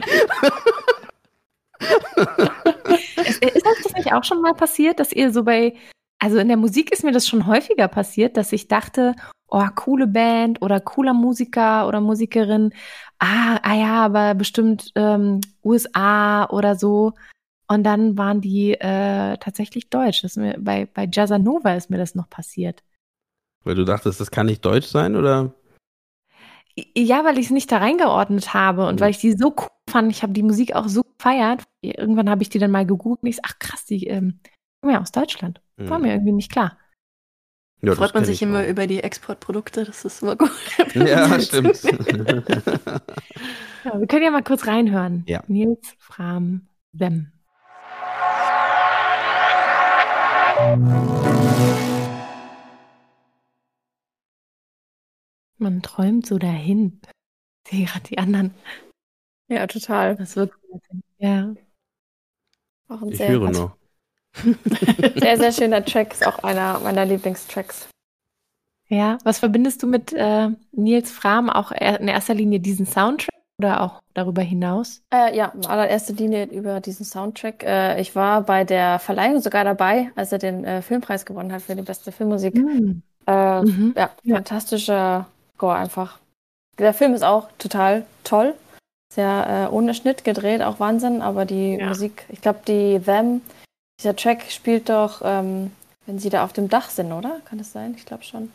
Ist, ist euch das nicht auch schon mal passiert, dass ihr so bei, also in der Musik ist mir das schon häufiger passiert, dass ich dachte, oh, coole Band oder cooler Musiker oder Musikerin, ah, ah ja, aber bestimmt ähm, USA oder so. Und dann waren die äh, tatsächlich deutsch. Das ist mir, bei, bei Jazzanova ist mir das noch passiert. Weil du dachtest, das kann nicht deutsch sein, oder? Ja, weil ich es nicht da reingeordnet habe und Mhm. weil ich die so cool fand. Ich habe die Musik auch so gefeiert. Irgendwann habe ich die dann mal gegoogelt und ich so, ach krass, die ähm, kommen ja aus Deutschland. War Hm. mir irgendwie nicht klar. Ja, das Freut man sich ich immer auch. über die Exportprodukte, das ist immer gut. [laughs] Ja, stimmt. [laughs] Ja, wir können ja mal kurz reinhören. Ja. Nils Fram Them. Träumt so dahin. Ich sehe gerade die anderen. Ja, total. Das wirkt. Ja. Auch ein ich sehr, höre noch. [laughs] [laughs] sehr, sehr schöner Track. Ist auch einer meiner Lieblingstracks. Ja. Was verbindest du mit äh, Nils Fram? Auch er- in erster Linie diesen Soundtrack oder auch darüber hinaus? Äh, ja, in allererster Linie über diesen Soundtrack. Äh, ich war bei der Verleihung sogar dabei, als er den äh, Filmpreis gewonnen hat für die beste Filmmusik. Hm. Äh, Mhm. Ja, Ja. fantastischer Score einfach. Der Film ist auch total toll. Sehr äh, ohne Schnitt gedreht, auch Wahnsinn, aber die Ja. Musik, ich glaube, die Them, dieser Track spielt doch, ähm, wenn sie da auf dem Dach sind, oder? Kann das sein? Ich glaube schon.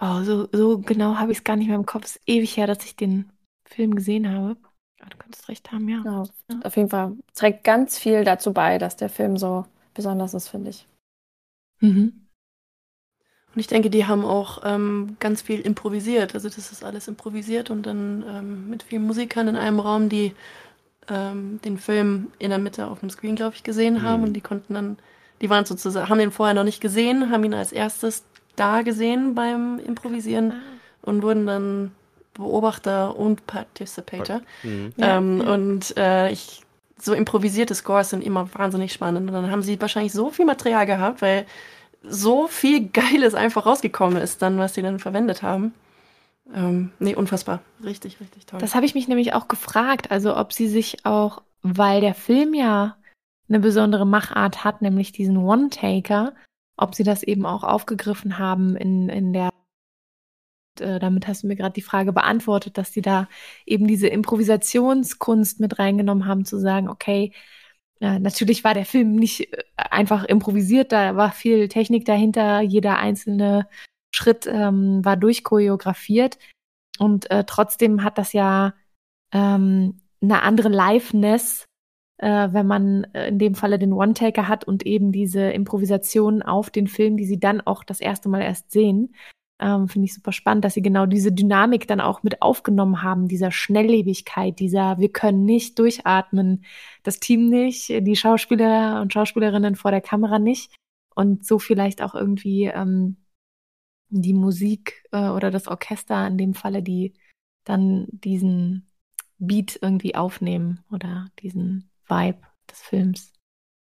Oh, so, so genau habe ich es gar nicht mehr im Kopf. Es ist ewig her, dass ich den Film gesehen habe. Ja, du kannst recht haben, ja. Genau. Ja. Auf jeden Fall trägt ganz viel dazu bei, dass der Film so besonders ist, finde ich. Mhm. Und ich denke, die haben auch ähm, ganz viel improvisiert. Also das ist alles improvisiert und dann ähm, mit vielen Musikern in einem Raum, die ähm, den Film in der Mitte auf dem Screen, glaube ich, gesehen haben Mhm. und die konnten dann, die waren sozusagen, haben den vorher noch nicht gesehen, haben ihn als erstes da gesehen beim Improvisieren und wurden dann Beobachter und Participator. Mhm. Ähm, ja. Und äh, ich, so improvisierte Scores sind immer wahnsinnig spannend. Und dann haben sie wahrscheinlich so viel Material gehabt, weil so viel Geiles einfach rausgekommen ist, dann, was sie dann verwendet haben. Ähm, nee, unfassbar. Richtig, richtig toll. Das habe ich mich nämlich auch gefragt, also ob sie sich auch, weil der Film ja eine besondere Machart hat, nämlich diesen One-Taker, ob sie das eben auch aufgegriffen haben in, in der äh, damit hast du mir gerade die Frage beantwortet, dass die da eben diese Improvisationskunst mit reingenommen haben, zu sagen, okay, äh, natürlich war der Film nicht äh, einfach improvisiert, da war viel Technik dahinter, jeder einzelne Schritt ähm, war durchchoreografiert und äh, trotzdem hat das ja ähm, eine andere Liveness, äh, wenn man äh, in dem Falle den One-Taker hat und eben diese Improvisation auf den Film, die sie dann auch das erste Mal erst sehen. Ähm, Finde ich super spannend, dass sie genau diese Dynamik dann auch mit aufgenommen haben, dieser Schnelllebigkeit, dieser wir können nicht durchatmen, das Team nicht, die Schauspieler und Schauspielerinnen vor der Kamera nicht und so vielleicht auch irgendwie ähm, die Musik äh, oder das Orchester in dem Falle, die dann diesen Beat irgendwie aufnehmen oder diesen Vibe des Films.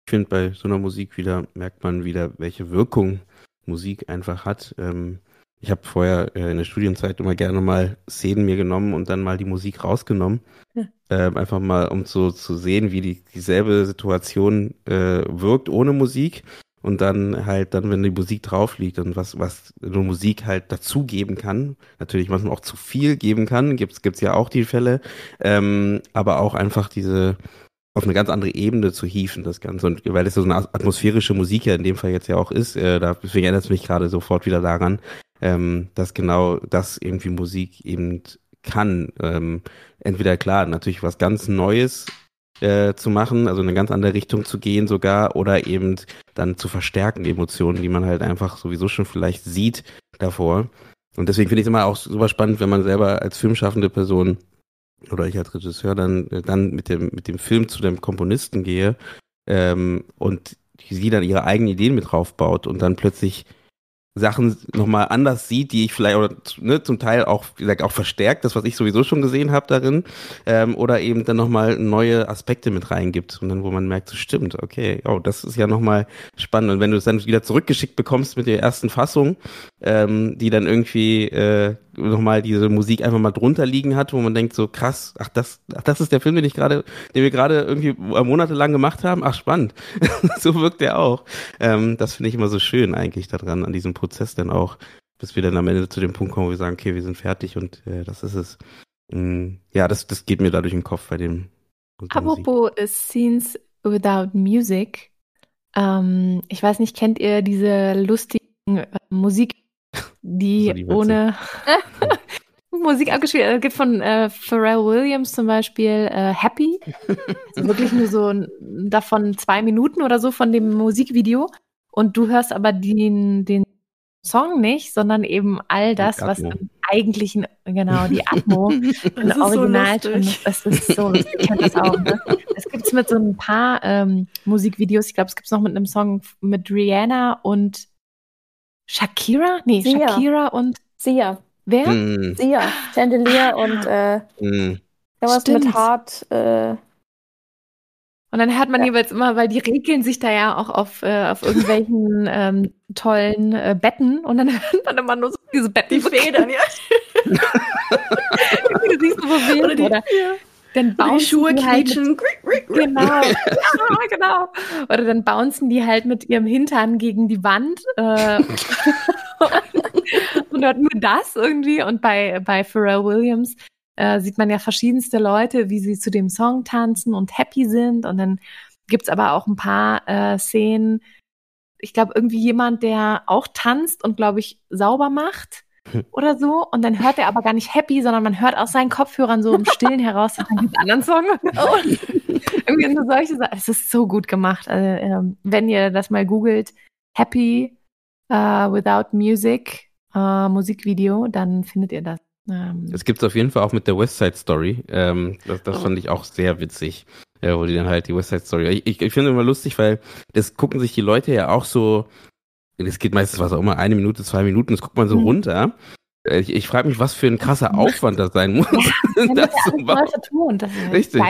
Ich finde, bei so einer Musik wieder merkt man wieder, welche Wirkung Musik einfach hat. Ähm, ich habe vorher äh, in der Studienzeit immer gerne mal Szenen mir genommen und dann mal die Musik rausgenommen. Ja. Ähm, einfach mal, um so zu sehen, wie die, dieselbe Situation äh, wirkt ohne Musik. Und dann halt, dann, wenn die Musik drauf liegt und was, was eine Musik halt dazugeben kann, natürlich was man auch zu viel geben kann, gibt's, gibt's ja auch die Fälle, ähm, aber auch einfach diese, auf eine ganz andere Ebene zu hieven, das Ganze. Und weil es so eine atmosphärische Musik ja in dem Fall jetzt ja auch ist, äh, da, deswegen erinnert es mich gerade sofort wieder daran, ähm, dass genau das irgendwie Musik eben kann. Ähm, entweder klar, natürlich was ganz Neues äh, zu machen, also in eine ganz andere Richtung zu gehen sogar, oder eben dann zu verstärken, Emotionen, die man halt einfach sowieso schon vielleicht sieht davor. Und deswegen finde ich es immer auch super spannend, wenn man selber als filmschaffende Person oder ich als Regisseur dann, äh, dann mit dem, mit dem Film zu dem Komponisten gehe ähm, und sie dann ihre eigenen Ideen mit draufbaut und dann plötzlich Sachen nochmal anders sieht, die ich vielleicht oder ne, zum Teil auch vielleicht auch verstärkt, das was ich sowieso schon gesehen habe darin, ähm, oder eben dann nochmal neue Aspekte mit reingibt und dann wo man merkt, so stimmt, okay, oh, das ist ja nochmal spannend. Und wenn du es dann wieder zurückgeschickt bekommst mit der ersten Fassung, ähm, die dann irgendwie äh, nochmal diese Musik einfach mal drunter liegen hat, wo man denkt so krass, ach das, ach das ist der Film, den ich gerade, den wir gerade irgendwie monatelang gemacht haben, ach spannend, [laughs] so wirkt der auch. Ähm, das finde ich immer so schön eigentlich daran an diesem Prozess dann auch, bis wir dann am Ende zu dem Punkt kommen, wo wir sagen, okay, wir sind fertig und äh, das ist es. Mm, ja, das, das geht mir da durch den Kopf bei dem. Apropos Scenes without Music. Ähm, ich weiß nicht, kennt ihr diese lustigen äh, Musik die, die ohne [laughs] Musik abgespielt. Es gibt von äh, Pharrell Williams zum Beispiel äh, Happy. [laughs] Also wirklich nur so davon zwei Minuten oder so von dem Musikvideo. Und du hörst aber den, den Song nicht, sondern eben all das, was im eigentlichen, genau, die [laughs] Atmo, das Original so Das ist so lustig. Ich das auch. Ne? Es gibt es mit so ein paar ähm, Musikvideos. Ich glaube, es gibt es noch mit einem Song mit Rihanna und Shakira? Nee, Sia. Shakira und. Sia. Wer? Mm. Sia. Chandelier und äh, mm. was mit Hart. Äh, und dann hört man ja. jeweils immer, weil die regeln sich da ja auch auf, äh, auf irgendwelchen [laughs] ähm, tollen äh, Betten und dann [laughs] hört man immer nur so diese Betten. Die Federn, ja. du siehst so verwirrt, oder? Die, oder? Ja. Dann bouncen die Schuhe die halt mit, genau, [laughs] ja, genau. Oder dann bouncen die halt mit ihrem Hintern gegen die Wand. Äh, und hört nur das irgendwie. Und bei, bei Pharrell Williams äh, sieht man ja verschiedenste Leute, wie sie zu dem Song tanzen und happy sind. Und dann gibt's aber auch ein paar äh, Szenen, ich glaube, irgendwie jemand, der auch tanzt und, glaube ich, sauber macht oder so. Und dann hört er aber gar nicht happy, sondern man hört aus seinen Kopfhörern so im Stillen heraus einen anderen Song. [laughs] irgendwie so solche Sachen. Es ist so gut gemacht. Also, ähm, wenn ihr das mal googelt, Happy uh, Without Music, uh, Musikvideo, dann findet ihr das. Ähm, es gibt es auf jeden Fall auch mit der West Side Story. Ähm, das, das oh. fand ich auch sehr witzig. Ja, wo die dann halt die West Side Story. Ich, ich, ich finde immer lustig, weil das gucken sich die Leute ja auch so es geht meistens was auch immer, eine Minute, zwei Minuten, das guckt man so mhm. runter. Äh, ich, ich frage mich, was für ein krasser Aufwand das sein muss. [laughs] Ja, das das tun, das ist Richtig.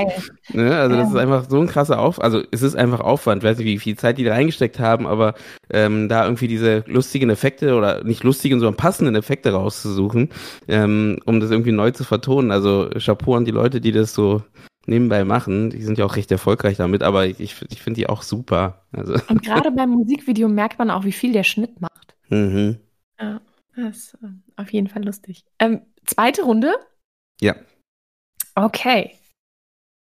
Ne, also das ist einfach so ein krasser Aufwand. Also es ist einfach Aufwand. Ich weiß nicht, wie viel Zeit die da reingesteckt haben, aber ähm, da irgendwie diese lustigen Effekte oder nicht lustigen, sondern passenden Effekte rauszusuchen, ähm, um das irgendwie neu zu vertonen. Also Chapeau an die Leute, die das so nebenbei machen. Die sind ja auch recht erfolgreich damit, aber ich, ich finde die auch super. Also. Und gerade beim Musikvideo merkt man auch, wie viel der Schnitt macht. [laughs] Mhm. Ja, das ist äh, auf jeden Fall lustig. Ähm, zweite Runde? Ja. Okay.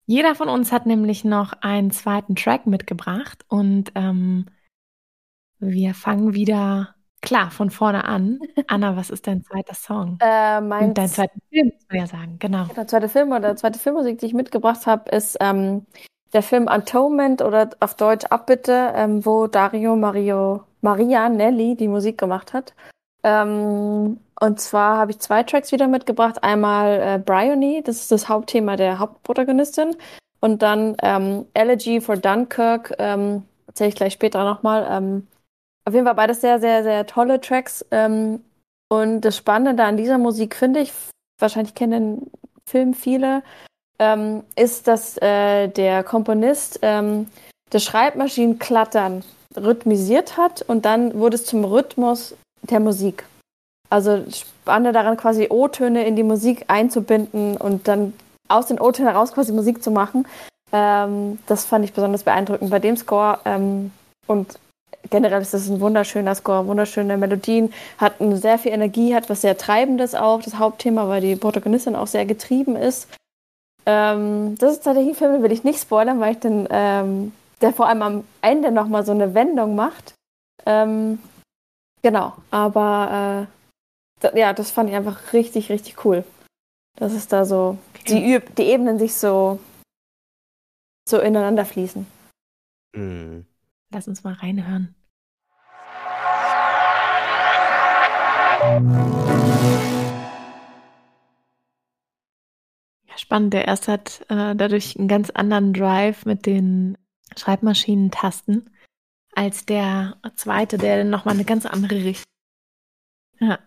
Jeder von uns hat nämlich noch einen zweiten Track mitgebracht und ähm, wir fangen wieder Klar, von vorne an. [laughs] Anna, was ist dein zweiter Song? Äh, mein dein zweiter Film, muss man ja sagen, genau. Der zweite Film oder der zweite Filmmusik, die ich mitgebracht habe, ist ähm, der Film Atonement oder auf Deutsch Abbitte, ähm, wo Dario Mario Maria Nelly die Musik gemacht hat. Ähm, und zwar habe ich zwei Tracks wieder mitgebracht. Einmal äh, Bryony, das ist das Hauptthema der Hauptprotagonistin. Und dann ähm, Elegy for Dunkirk, ähm, erzähle ich gleich später nochmal. Ähm, auf jeden Fall beides sehr, sehr, sehr tolle Tracks. Ähm, und das Spannende an dieser Musik finde ich, wahrscheinlich kennen den Film viele, ähm, ist, dass äh, der Komponist ähm, das Schreibmaschinenklattern rhythmisiert hat und dann wurde es zum Rhythmus der Musik. Also spannend daran, quasi O-Töne in die Musik einzubinden und dann aus den O-Tönen heraus quasi Musik zu machen. Ähm, das fand ich besonders beeindruckend bei dem Score. Ähm, und generell ist das ein wunderschöner Score, wunderschöne Melodien, hat eine sehr viel Energie, hat was sehr Treibendes auch, das Hauptthema, weil die Protagonistin auch sehr getrieben ist. Ähm, das ist tatsächlich ein Film, den will ich nicht spoilern, weil ich den, ähm, der vor allem am Ende nochmal so eine Wendung macht. Ähm, genau, aber äh, ja, das fand ich einfach richtig, richtig cool. Das ist da so, die, die Ebenen sich so, so ineinander fließen. Mhm. Lass uns mal reinhören. Ja, spannend. Der erste hat äh, dadurch einen ganz anderen Drive mit den Schreibmaschinentasten als der zweite, der nochmal eine ganz andere Richtung. Ja.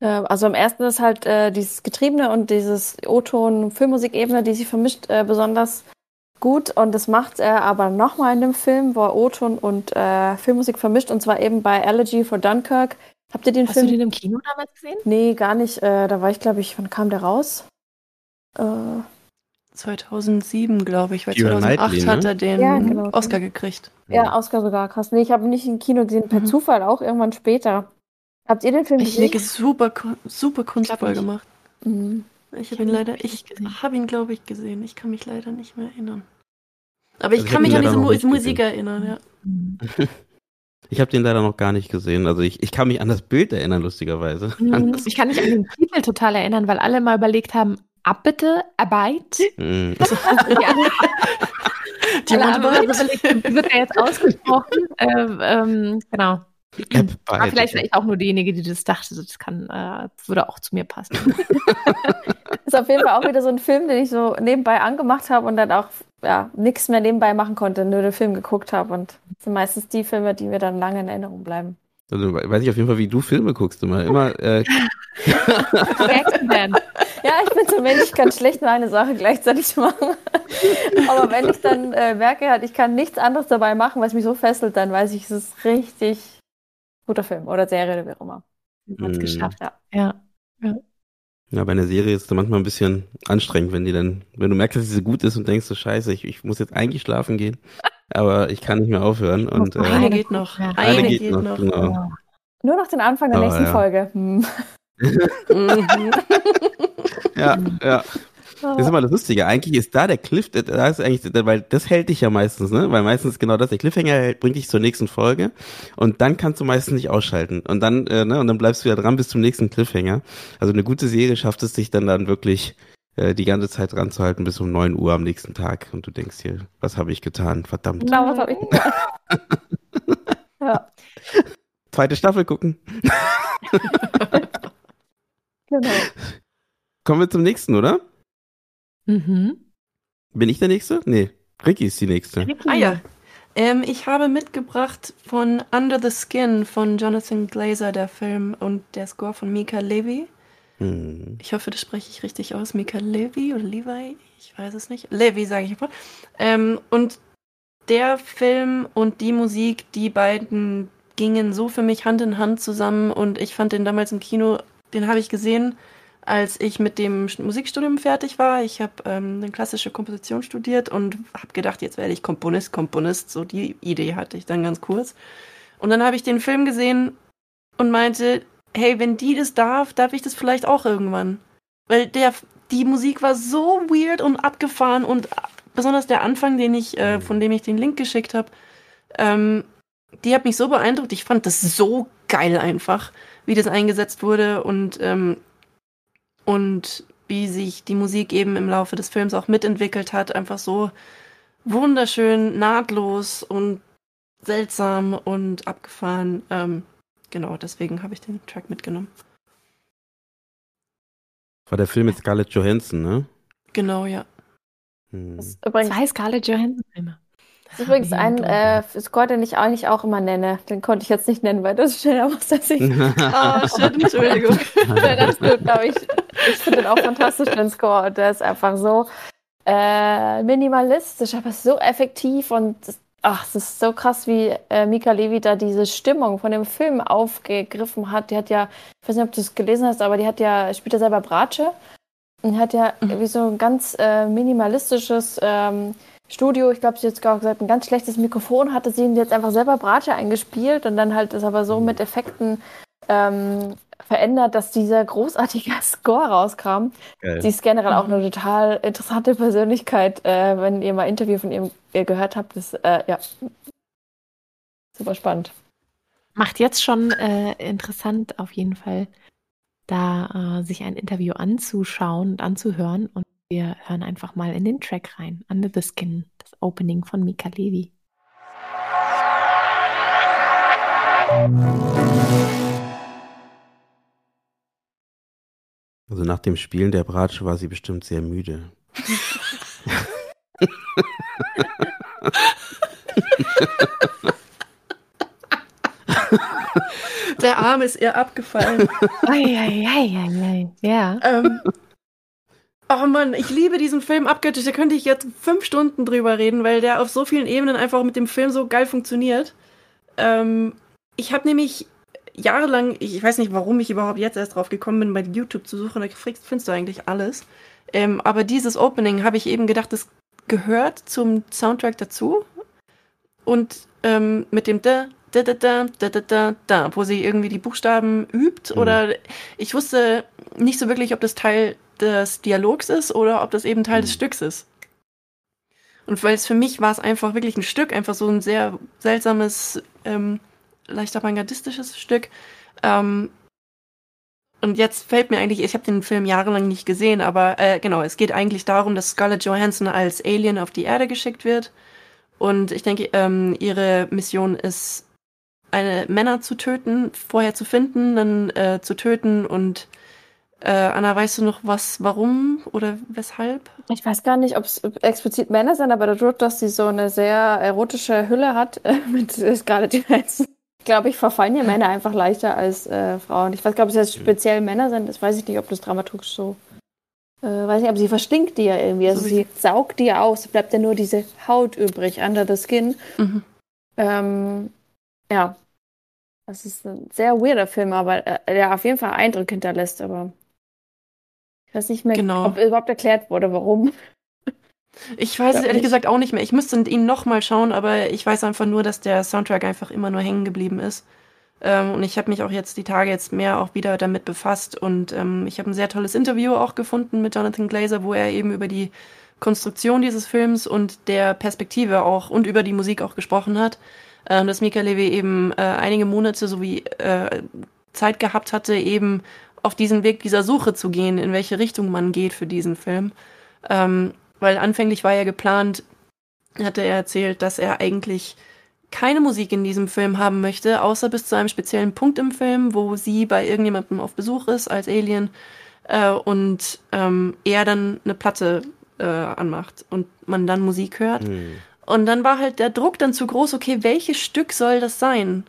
Also im ersten ist halt äh, dieses Getriebene und dieses O-Ton-Filmmusikebene, die sich vermischt, äh, besonders gut. Und das macht er aber nochmal in dem Film, wo er O-Ton und äh, Filmmusik vermischt. Und zwar eben bei Elegy for Dunkirk. Habt ihr den Hast Film? Hast du den im Kino damals gesehen? Nee, gar nicht. Äh, da war ich, glaube ich, wann kam der raus? Äh, 2007, glaube ich, weil 2008 Knightley, ne? hat er den ja, genau. Oscar gekriegt. Ja, Oscar sogar, krass. Nee, ich habe nicht im Kino gesehen, per mhm. Zufall auch irgendwann später. Habt ihr den Film gesehen? Ich denke, super, super kunstvoll gemacht. Mhm. Ich habe ihn leider, ich habe ihn, glaube ich, gesehen. Ich kann mich leider nicht mehr erinnern. Aber ich also kann ich mich an diese Mu Musik erinnern, ja. [laughs] Ich habe den leider noch gar nicht gesehen. Also ich, ich kann mich an das Bild erinnern, lustigerweise. Mhm. Ich kann mich an den Titel total erinnern, weil alle mal überlegt haben, Abbitte, Arbeit. Mhm. Also, [laughs] ja. Die Arbeit wird er jetzt ausgesprochen. [laughs] Ähm, ähm, genau. Aber vielleicht war ich auch nur diejenige, die das dachte, das kann, äh, würde auch zu mir passen. [laughs] ist auf jeden Fall auch wieder so ein Film, den ich so nebenbei angemacht habe und dann auch ja, nichts mehr nebenbei machen konnte, nur den Film geguckt habe. Und das sind meistens die Filme, die mir dann lange in Erinnerung bleiben. Also weiß ich auf jeden Fall, wie du Filme guckst immer. Immer. Äh [laughs] ja, ich bin so ein Mensch, ich kann schlecht nur eine Sache gleichzeitig machen. Aber wenn ich dann äh, merke, halt, ich kann nichts anderes dabei machen, was mich so fesselt, dann weiß ich, es ist richtig guter Film oder Serie oder wie auch immer. Hat es mm. geschafft, ja. ja. ja. Ja, bei einer Serie ist es manchmal ein bisschen anstrengend, wenn die dann, wenn du merkst, dass sie so gut ist und denkst so, scheiße, ich, ich muss jetzt eigentlich schlafen gehen, aber ich kann nicht mehr aufhören. Und, äh, eine geht noch. Eine, eine geht, geht, noch, noch. Genau. Nur noch den Anfang der aber, nächsten ja. Folge. Hm. [laughs] ja, ja. Das ist immer das Lustige. Eigentlich ist da der Cliff, da ist eigentlich, weil das hält dich ja meistens, ne? Weil meistens genau das, der Cliffhanger bringt dich zur nächsten Folge und dann kannst du meistens nicht ausschalten. Und dann, äh, ne, und dann bleibst du ja dran bis zum nächsten Cliffhanger. Also eine gute Serie schafft es dich dann dann wirklich äh, die ganze Zeit dran zu halten bis um neun Uhr am nächsten Tag. Und du denkst hier, was habe ich getan? Verdammt. Genau, was habe ich getan? [laughs] ja. Zweite Staffel gucken. [laughs] genau. Kommen wir zum nächsten, oder? Mhm. Bin ich der Nächste? Nee, Ricky ist die Nächste. Ah ja. Ähm, ich habe mitgebracht von Under the Skin von Jonathan Glazer, der Film, und der Score von Mika Levy. Hm. Ich hoffe, das spreche ich richtig aus. Mika Levy oder Levi? Ich weiß es nicht. Levy, sage ich einfach. Ähm, und der Film und die Musik, die beiden gingen so für mich Hand in Hand zusammen und ich fand den damals im Kino, den habe ich gesehen als ich mit dem Musikstudium fertig war. Ich habe ähm, eine klassische Komposition studiert und habe gedacht, jetzt werde ich Komponist, Komponist. So die Idee hatte ich dann ganz kurz. Und dann habe ich den Film gesehen und meinte, hey, wenn die das darf, darf ich das vielleicht auch irgendwann. Weil der, die Musik war so weird und abgefahren und besonders der Anfang, den ich, äh, von dem ich den Link geschickt habe, ähm, die hat mich so beeindruckt. Ich fand das so geil einfach, wie das eingesetzt wurde und ähm, und wie sich die Musik eben im Laufe des Films auch mitentwickelt hat. Einfach so wunderschön, nahtlos und seltsam und abgefahren. Ähm, genau, deswegen habe ich den Track mitgenommen. War der Film mit Scarlett Johansson, ne? Genau, ja. Hm. Zwei Scarlett Johansson-Filme. Das ist übrigens ein äh, Score, den ich eigentlich auch immer nenne. Den konnte ich jetzt nicht nennen, weil das schneller was als ich. oh, [laughs] shit, Entschuldigung. [laughs] das ist gut, aber ich, ich finde den auch fantastisch, den Score. Der ist einfach so äh, minimalistisch, aber so effektiv und ach, es ist so krass, wie äh, Mika Levi da diese Stimmung von dem Film aufgegriffen hat. Die hat ja, ich weiß nicht, ob du es gelesen hast, aber die hat ja, spielt ja selber Bratsche und hat ja mhm. wie so ein ganz äh, minimalistisches ähm, Studio. Ich glaube, sie hat sogar gesagt, ein ganz schlechtes Mikrofon hatte sie und jetzt einfach selber Bratsche eingespielt und dann halt ist aber so mit Effekten ähm, verändert, dass dieser großartige [laughs] Score rauskam. Geil. Sie ist generell auch eine total interessante Persönlichkeit, äh, wenn ihr mal Interview von ihr gehört habt. Das, äh, ja, super spannend. Macht jetzt schon äh, interessant auf jeden Fall, da äh, sich ein Interview anzuschauen und anzuhören. Und wir hören einfach mal in den Track rein. Under the Skin, das Opening von Mika Levi. Also nach dem Spielen der Bratsche war sie bestimmt sehr müde. Der Arm ist ihr abgefallen. Eieieiei, ja. Ähm, oh Mann, ich liebe diesen Film abgöttisch. Da könnte ich jetzt fünf Stunden drüber reden, weil der auf so vielen Ebenen einfach mit dem Film so geil funktioniert. Ähm, ich habe nämlich jahrelang, ich weiß nicht, warum ich überhaupt jetzt erst drauf gekommen bin, bei YouTube zu suchen, da findest du eigentlich alles. Ähm, aber dieses Opening habe ich eben gedacht, das gehört zum Soundtrack dazu. Und ähm, mit dem da, da, da, da, da, da, da, da, wo sie irgendwie die Buchstaben übt. Mhm. Oder ich wusste nicht so wirklich, ob das Teil des Dialogs ist oder ob das eben Teil mhm. des Stücks ist. Und weil es für mich war es einfach wirklich ein Stück, einfach so ein sehr seltsames ähm, leicht avantgardistisches Stück. Ähm, und jetzt fällt mir eigentlich, ich habe den Film jahrelang nicht gesehen, aber äh, genau, es geht eigentlich darum, dass Scarlett Johansson als Alien auf die Erde geschickt wird. Und ich denke, ähm, ihre Mission ist, eine Männer zu töten, vorher zu finden, dann äh, zu töten und äh, Anna, weißt du noch was, warum oder weshalb? Ich weiß gar nicht, ob es explizit Männer sind, aber dadurch, dass sie so eine sehr erotische Hülle hat äh, mit Scarlett Johansson, ich glaube, ich verfallen ja Männer einfach leichter als äh, Frauen. Ich weiß, glaube, ob es jetzt speziell Männer sind. Das weiß ich nicht, ob das dramaturgisch so. Äh, weiß nicht, aber sie verstinkt die ja irgendwie. Also so sie saugt die ja aus. Es bleibt ja nur diese Haut übrig, under the skin. Mhm. Ähm, ja. Das ist ein sehr weirder Film, aber äh, der auf jeden Fall Eindruck hinterlässt. Aber ich weiß nicht mehr, genau. ob überhaupt erklärt wurde, warum. Ich weiß es ehrlich gesagt auch nicht mehr. Ich müsste ihn nochmal schauen, aber ich weiß einfach nur, dass der Soundtrack einfach immer nur hängen geblieben ist. Ähm, und ich habe mich auch jetzt die Tage jetzt mehr auch wieder damit befasst und ähm, ich habe ein sehr tolles Interview auch gefunden mit Jonathan Glazer, wo er eben über die Konstruktion dieses Films und der Perspektive auch und über die Musik auch gesprochen hat. Ähm, dass Mika Levy eben äh, einige Monate sowie äh, Zeit gehabt hatte, eben auf diesen Weg dieser Suche zu gehen, in welche Richtung man geht für diesen Film. Ähm, weil anfänglich war ja geplant, hatte er erzählt, dass er eigentlich keine Musik in diesem Film haben möchte, außer bis zu einem speziellen Punkt im Film, wo sie bei irgendjemandem auf Besuch ist als Alien äh, und ähm, er dann eine Platte äh, anmacht und man dann Musik hört. Mhm. Und dann war halt der Druck dann zu groß, okay, welches Stück soll das sein?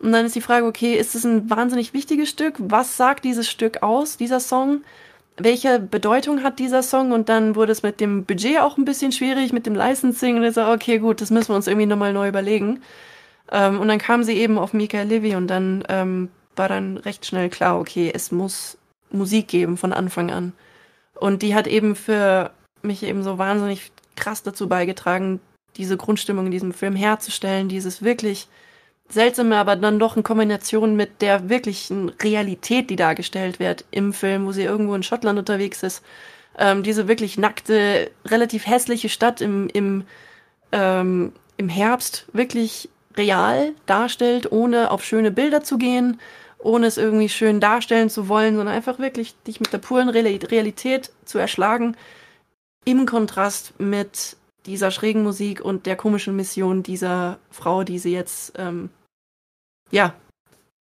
Und dann ist die Frage, okay, ist es ein wahnsinnig wichtiges Stück? Was sagt dieses Stück aus, dieser Song? Welche Bedeutung hat dieser Song? Und dann wurde es mit dem Budget auch ein bisschen schwierig, mit dem Licensing. Und ich so, okay, gut, das müssen wir uns irgendwie nochmal neu überlegen. Ähm, und dann kam sie eben auf Michael Levy und dann ähm, war dann recht schnell klar, okay, es muss Musik geben von Anfang an. Und die hat eben für mich eben so wahnsinnig krass dazu beigetragen, diese Grundstimmung in diesem Film herzustellen, dieses wirklich seltsame, aber dann doch in Kombination mit der wirklichen Realität, die dargestellt wird im Film, wo sie irgendwo in Schottland unterwegs ist. Ähm, diese wirklich nackte, relativ hässliche Stadt im, im, ähm, im Herbst wirklich real darstellt, ohne auf schöne Bilder zu gehen, ohne es irgendwie schön darstellen zu wollen, sondern einfach wirklich dich mit der puren Realität zu erschlagen, im Kontrast mit dieser schrägen Musik und der komischen Mission dieser Frau, die sie jetzt, ähm, ja,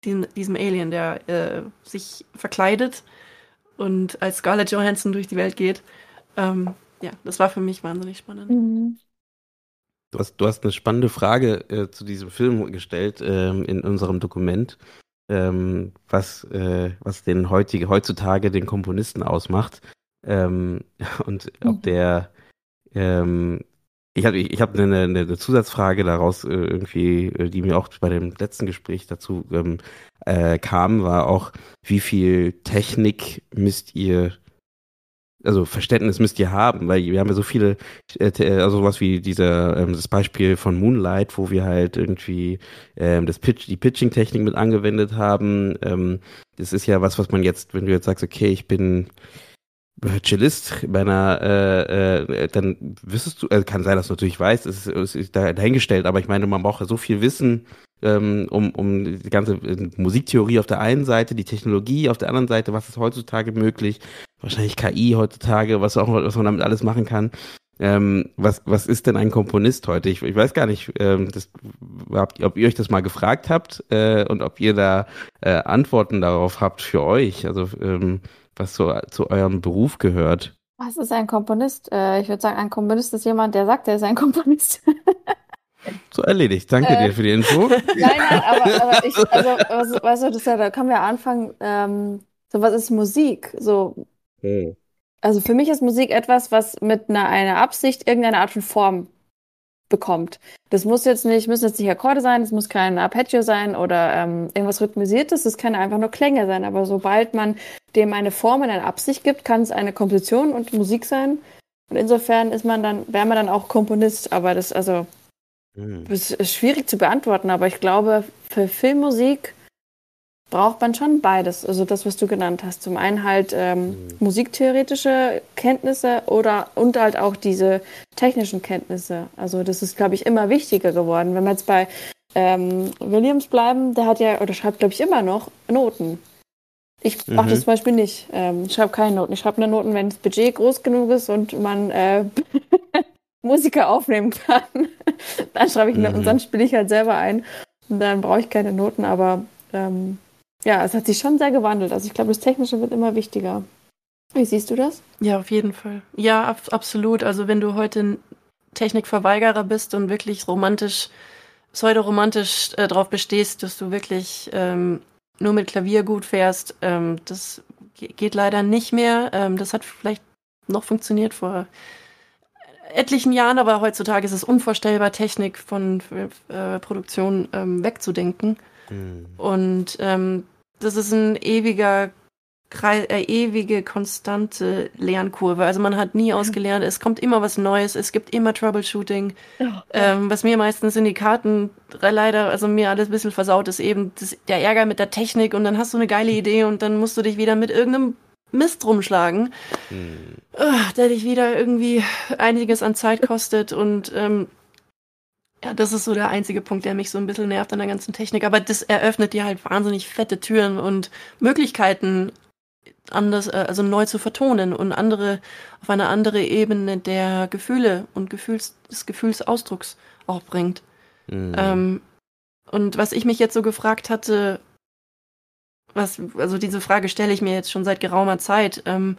diesem, diesem Alien, der äh, sich verkleidet und als Scarlett Johansson durch die Welt geht. Ähm, ja, das war für mich wahnsinnig spannend. Mhm. Du hast, du hast eine spannende Frage äh, zu diesem Film gestellt ähm, in unserem Dokument, ähm, was, äh, was den heutige, heutzutage den Komponisten ausmacht ähm, [laughs] und ob mhm. der ähm, Ich habe ich hab eine, eine Zusatzfrage daraus äh, irgendwie, äh, die mir auch bei dem letzten Gespräch dazu ähm, äh, kam, war auch, wie viel Technik müsst ihr also Verständnis müsst ihr haben, weil wir haben ja so viele, äh, also sowas wie dieser, ähm, das Beispiel von Moonlight, wo wir halt irgendwie ähm, das Pitch, die Pitching-Technik mit angewendet haben. Ähm, das ist ja was, was man jetzt, wenn du jetzt sagst, okay, ich bin Cellist bei einer, äh, äh, dann wüsstest du, äh, kann sein, dass du natürlich weißt, es ist, ist dahingestellt, aber ich meine, man braucht ja so viel Wissen, ähm, um, um die ganze äh, Musiktheorie auf der einen Seite, die Technologie auf der anderen Seite, was ist heutzutage möglich, wahrscheinlich KI heutzutage, was auch was man damit alles machen kann. Ähm, was, was ist denn ein Komponist heute? Ich, ich weiß gar nicht, ähm, das, ob ihr euch das mal gefragt habt äh, und ob ihr da äh, Antworten darauf habt für euch, also ähm, was so zu eurem Beruf gehört. Was ist ein Komponist? Äh, ich würde sagen, ein Komponist ist jemand, der sagt, er ist ein Komponist. [laughs] So erledigt. Danke äh, dir für die Info. [laughs] Nein, nein, aber, aber ich, also, was, weißt du, das ja, da können wir anfangen. Ähm, so, was ist Musik? So, hm. also für mich ist Musik etwas, was mit einer, einer Absicht irgendeine Art von Form bekommt. Das muss jetzt nicht, müssen jetzt nicht Akkorde sein, es muss kein Arpeggio sein oder ähm, irgendwas rhythmisiertes, es kann einfach nur Klänge sein. Aber sobald man dem eine Form und eine Absicht gibt, kann es eine Komposition und Musik sein. Und insofern ist man dann, wäre man dann auch Komponist. Aber das, also hm. Das ist schwierig zu beantworten, aber ich glaube, für Filmmusik braucht man schon beides. Also das, was du genannt hast. Zum einen halt ähm, mhm. musiktheoretische Kenntnisse oder und halt auch diese technischen Kenntnisse. Also das ist, glaube ich, immer wichtiger geworden. Wenn wir jetzt bei ähm, Williams bleiben, der hat ja oder schreibt, glaube ich, immer noch Noten. Ich mache das mhm. zum Beispiel nicht. Ähm, ich schreibe keine Noten. Ich schreibe nur Noten, wenn das Budget groß genug ist und man äh, [laughs] Musiker aufnehmen kann. [laughs] dann schreibe ich mhm. und dann spiele ich halt selber ein. Und dann brauche ich keine Noten, aber ähm, ja, es hat sich schon sehr gewandelt. Also ich glaube, das Technische wird immer wichtiger. Wie siehst du das? Ja, auf jeden Fall. Ja, ab absolut. Also wenn du heute Technikverweigerer bist und wirklich romantisch, pseudoromantisch äh, darauf bestehst, dass du wirklich ähm, nur mit Klavier gut fährst, ähm, das geht leider nicht mehr. Ähm, das hat vielleicht noch funktioniert vor etlichen Jahren, aber heutzutage ist es unvorstellbar, Technik von äh, Produktion ähm, wegzudenken. Mhm. Und ähm, das ist ein ewiger Kreis, äh, ewige, konstante Lernkurve. Also man hat nie ausgelernt, es kommt immer was Neues, es gibt immer Troubleshooting. Oh, ähm, was mir meistens in die Karten leider, also mir alles ein bisschen versaut ist, eben das, der Ärger mit der Technik und dann hast du eine geile Idee und dann musst du dich wieder mit irgendeinem Mist rumschlagen, hm. oh, der dich wieder irgendwie einiges an Zeit kostet und ähm, ja, das ist so der einzige Punkt, der mich so ein bisschen nervt an der ganzen Technik. Aber das eröffnet dir halt wahnsinnig fette Türen und Möglichkeiten, anders, äh, also neu zu vertonen und andere auf eine andere Ebene der Gefühle und Gefühls, des Gefühlsausdrucks auch bringt. Mhm. Ähm, und was ich mich jetzt so gefragt hatte, was, also diese Frage stelle ich mir jetzt schon seit geraumer Zeit. Ähm,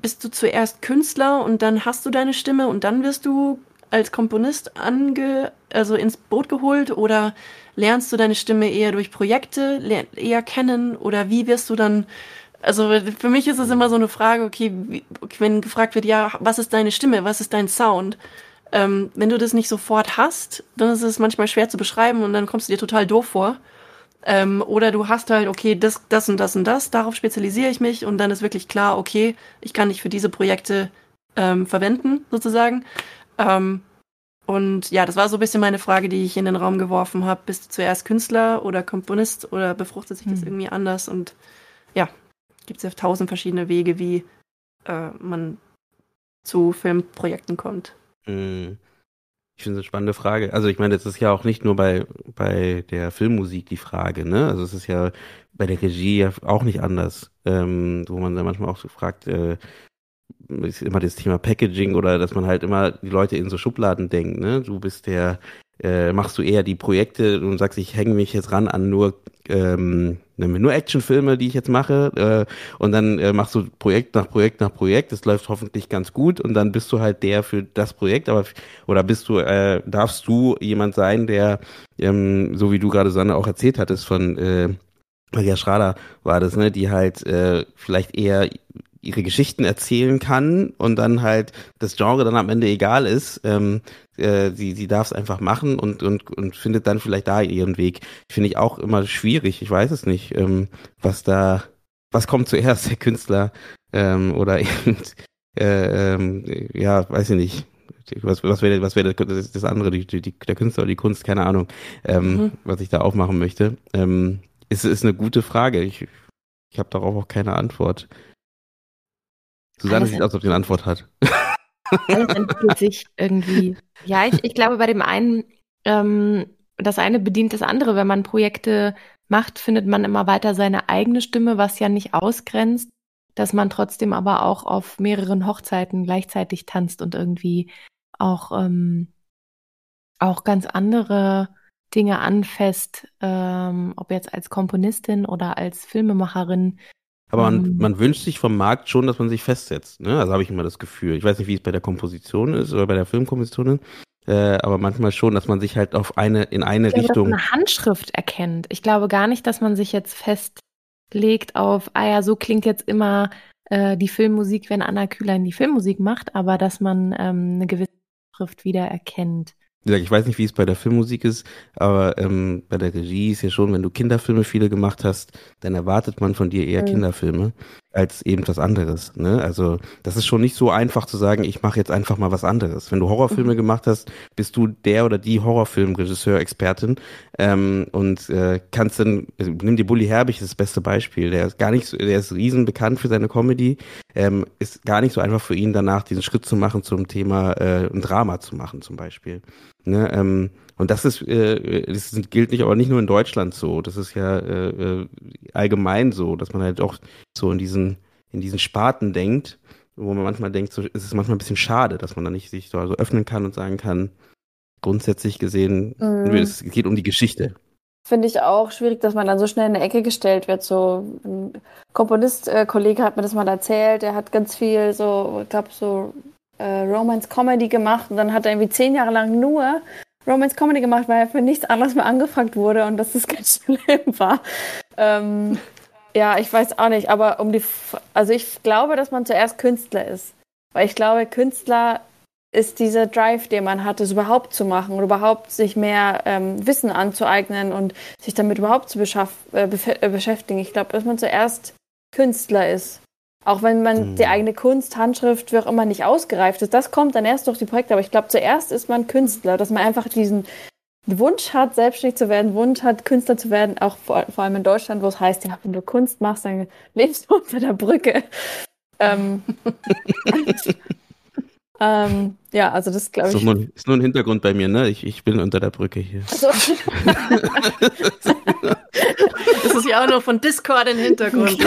bist du zuerst Künstler und dann hast du deine Stimme und dann wirst du als Komponist ange, also ins Boot geholt oder lernst du deine Stimme eher durch Projekte eher kennen oder wie wirst du dann also für mich ist es immer so eine Frage, okay, wie, wenn gefragt wird, ja, was ist deine Stimme, was ist dein Sound? Ähm, wenn du das nicht sofort hast, dann ist es manchmal schwer zu beschreiben und dann kommst du dir total doof vor. Ähm, oder du hast halt, okay, das, das und das und das, darauf spezialisiere ich mich und dann ist wirklich klar, okay, ich kann dich für diese Projekte ähm, verwenden, sozusagen. Ähm, und ja, das war so ein bisschen meine Frage, die ich in den Raum geworfen habe. Bist du zuerst Künstler oder Komponist oder befruchtet sich das hm. irgendwie anders? Und ja, gibt es ja tausend verschiedene Wege, wie äh, man zu Filmprojekten kommt. Mhm. Ich finde es eine spannende Frage. Also ich meine, das ist ja auch nicht nur bei, bei der Filmmusik die Frage, ne? Also es ist ja bei der Regie ja auch nicht anders, ähm, wo man dann manchmal auch so fragt, äh, ist immer das Thema Packaging oder dass man halt immer die Leute in so Schubladen denkt, ne? Du bist der, äh, machst du eher die Projekte und sagst, ich hänge mich jetzt ran an nur ähm, nur Actionfilme, die ich jetzt mache, äh, und dann äh, machst du Projekt nach Projekt nach Projekt. Das läuft hoffentlich ganz gut und dann bist du halt der für das Projekt, aber oder bist du, äh, darfst du jemand sein, der, ähm, so wie du gerade Sanne auch erzählt hattest von äh, Maria Schrader war das, ne, die halt äh, vielleicht eher ihre Geschichten erzählen kann und dann halt das Genre dann am Ende egal ist. Ähm, äh, sie sie darf es einfach machen und, und, und findet dann vielleicht da ihren Weg. Finde ich auch immer schwierig. Ich weiß es nicht, ähm, was da, was kommt zuerst, [laughs] der Künstler ähm, oder eben, äh, ähm, ja, weiß ich nicht. Was, was wäre was wäre das, das andere, die, die, der Künstler oder die Kunst, keine Ahnung, ähm, mhm. was ich da aufmachen möchte. Ähm, ist, ist eine gute Frage. Ich, ich habe darauf auch keine Antwort. Susanne sieht aus, als ob sie eine Antwort hat. [laughs] Alles entwickelt sich irgendwie. Ja, ich, ich glaube, bei dem einen, ähm, das eine bedient das andere. Wenn man Projekte macht, findet man immer weiter seine eigene Stimme, was ja nicht ausgrenzt, dass man trotzdem aber auch auf mehreren Hochzeiten gleichzeitig tanzt und irgendwie auch, ähm, auch ganz andere Dinge anfasst, ähm, ob jetzt als Komponistin oder als Filmemacherin. Aber man, ähm, man wünscht sich vom Markt schon, dass man sich festsetzt. Ne? Also habe ich immer das Gefühl. Ich weiß nicht, wie es bei der Komposition ist oder bei der Filmkomposition ist. Äh, aber manchmal schon, dass man sich halt auf eine in eine ich glaube, Richtung. Dass man eine Handschrift erkennt. Ich glaube gar nicht, dass man sich jetzt festlegt auf, ah ja, so klingt jetzt immer äh, die Filmmusik, wenn Anna Kühlein die Filmmusik macht, aber dass man ähm, eine gewisse Schrift wieder erkennt. Gesagt, ich weiß nicht, wie es bei der Filmmusik ist, aber ähm, bei der Regie ist ja schon, wenn du Kinderfilme viele gemacht hast, dann erwartet man von dir eher mhm. Kinderfilme als eben was anderes. Ne? Also das ist schon nicht so einfach zu sagen, ich mache jetzt einfach mal was anderes. Wenn du Horrorfilme mhm. gemacht hast, bist du der oder die Horrorfilmregisseur-Expertin ähm, und äh, kannst dann, also, nimm die Bully Herbig, das beste Beispiel. Der ist gar nicht, so, der ist riesen bekannt für seine Comedy. Ähm, ist gar nicht so einfach für ihn danach diesen Schritt zu machen zum Thema äh, ein Drama zu machen zum Beispiel. Ne? Ähm, und das ist, äh, das gilt nicht, aber nicht nur in Deutschland so. Das ist ja äh, äh, allgemein so, dass man halt auch so in diesen, in diesen Sparten denkt, wo man manchmal denkt, so, ist es manchmal ein bisschen schade, dass man da nicht sich so also öffnen kann und sagen kann, grundsätzlich gesehen, mhm. es geht um die Geschichte. Finde ich auch schwierig, dass man dann so schnell in eine Ecke gestellt wird. So ein Komponist-Kollege äh, hat mir das mal erzählt, der hat ganz viel so, ich glaube, so äh, Romance-Comedy gemacht und dann hat er irgendwie zehn Jahre lang nur Romance Comedy gemacht, weil er für nichts anderes mehr angefragt wurde und dass das ganz [laughs] schlimm war. Ähm, ja, ich weiß auch nicht, aber um die, also ich glaube, dass man zuerst Künstler ist. Weil ich glaube, Künstler ist dieser Drive, den man hat, es überhaupt zu machen und überhaupt sich mehr ähm, Wissen anzueignen und sich damit überhaupt zu äh, äh, beschäftigen. Ich glaube, dass man zuerst Künstler ist. Auch wenn man mhm. die eigene Kunst, Handschrift, wie auch immer nicht ausgereift ist, das kommt dann erst durch die Projekte. Aber ich glaube, zuerst ist man Künstler, dass man einfach diesen Wunsch hat, selbstständig zu werden, Wunsch hat, Künstler zu werden, auch vor, vor allem in Deutschland, wo es heißt, ja, wenn du Kunst machst, dann lebst du [laughs] unter der Brücke. Ähm, [laughs] [laughs] ähm, ja, also das glaube ich. Ist nur, ist nur ein Hintergrund bei mir, ne? Ich, ich bin unter der Brücke hier. Also. [laughs] das ist ja auch noch von Discord im Hintergrund. [laughs]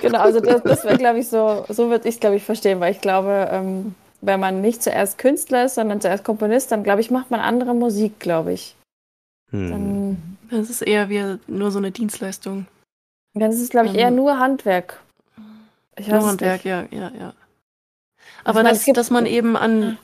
genau, also das, das wäre, glaube ich, so, so würde ich es, glaube ich, verstehen, weil ich glaube, ähm, wenn man nicht zuerst Künstler ist, sondern zuerst Komponist, dann, glaube ich, macht man andere Musik, glaube ich. Hm. Dann, das ist eher wie nur so eine Dienstleistung. Dann ist es, glaube ich, eher ähm, nur Handwerk. Ich nur Handwerk, ja, ja, ja. Aber meine, das, gibt, dass man eben an.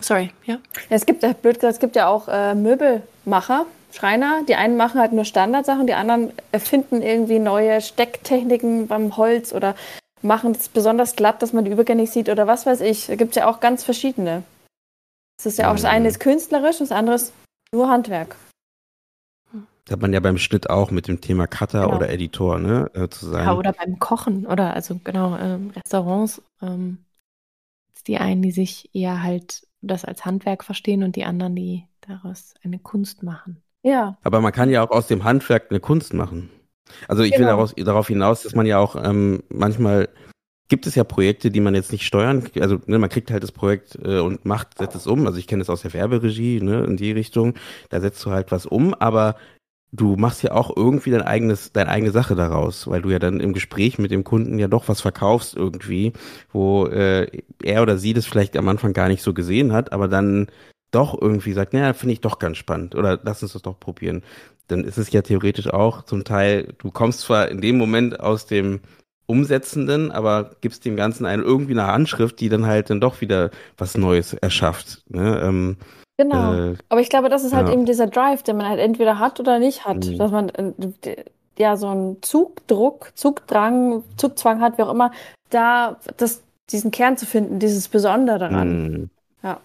Sorry, ja? ja es gibt, blöd gesagt, es gibt ja auch äh, Möbelmacher, Schreiner. Die einen machen halt nur Standardsachen, die anderen erfinden irgendwie neue Stecktechniken beim Holz oder machen es besonders glatt, dass man die Übergänge nicht sieht oder was weiß ich. Da gibt es ja auch ganz verschiedene. Das ist ja auch, das eine ist künstlerisch, das andere ist nur Handwerk. Das hat man ja beim Schnitt auch mit dem Thema Cutter genau. oder Editor, ne, äh, zu sein. Ja, oder beim Kochen oder also genau, ähm, Restaurants. Ähm, die einen, die sich eher halt das als Handwerk verstehen und die anderen, die daraus eine Kunst machen. Ja. Aber man kann ja auch aus dem Handwerk eine Kunst machen. Also ich genau. will daraus, darauf hinaus, dass man ja auch ähm, manchmal gibt es ja Projekte, die man jetzt nicht steuern, also ne, man kriegt halt das Projekt äh, und macht, setzt es um. Also ich kenne es aus der Werberegie, ne, in die Richtung. Da setzt du halt was um, aber du machst ja auch irgendwie dein eigenes, deine eigene Sache daraus, weil du ja dann im Gespräch mit dem Kunden ja doch was verkaufst irgendwie, wo äh, er oder sie das vielleicht am Anfang gar nicht so gesehen hat, aber dann doch irgendwie sagt, naja, finde ich doch ganz spannend oder lass uns das doch probieren. Dann ist es ja theoretisch auch zum Teil, du kommst zwar in dem Moment aus dem Umsetzenden, aber gibst dem Ganzen eine irgendwie eine Handschrift, die dann halt dann doch wieder was Neues erschafft. Ne? Ähm, genau. Äh, Aber ich glaube, das ist halt ja. eben dieser Drive, den man halt entweder hat oder nicht hat. Mhm. Dass man äh, ja so einen Zugdruck, Zugdrang, Zugzwang hat, wie auch immer, da das, diesen Kern zu finden, dieses Besondere daran. Hm. Ja.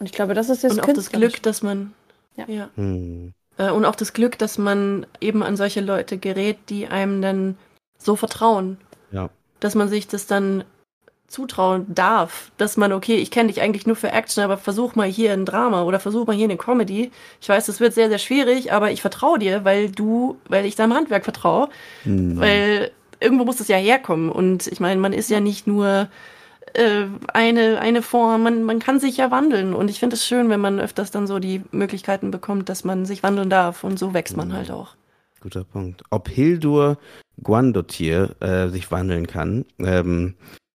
Und ich glaube, das ist jetzt Und auch das Glück, dass man. Ja. ja. Hm. Äh, Und auch das Glück, dass man eben an solche Leute gerät, die einem dann so vertrauen. Ja. Dass man sich das dann zutrauen darf, dass man, okay, ich kenne dich eigentlich nur für Action, aber versuch mal hier ein Drama oder versuch mal hier eine Comedy. Ich weiß, das wird sehr, sehr schwierig, aber ich vertraue dir, weil du, weil ich deinem Handwerk vertraue, Hm. weil irgendwo muss es ja herkommen. Und ich meine, man ist ja nicht nur äh, eine, eine Form, man, man kann sich ja wandeln. Und ich finde es schön, wenn man öfters dann so die Möglichkeiten bekommt, dass man sich wandeln darf. Und so wächst man halt auch. Guter Punkt. Ob Hildur Guandotir äh, sich wandeln kann, ähm,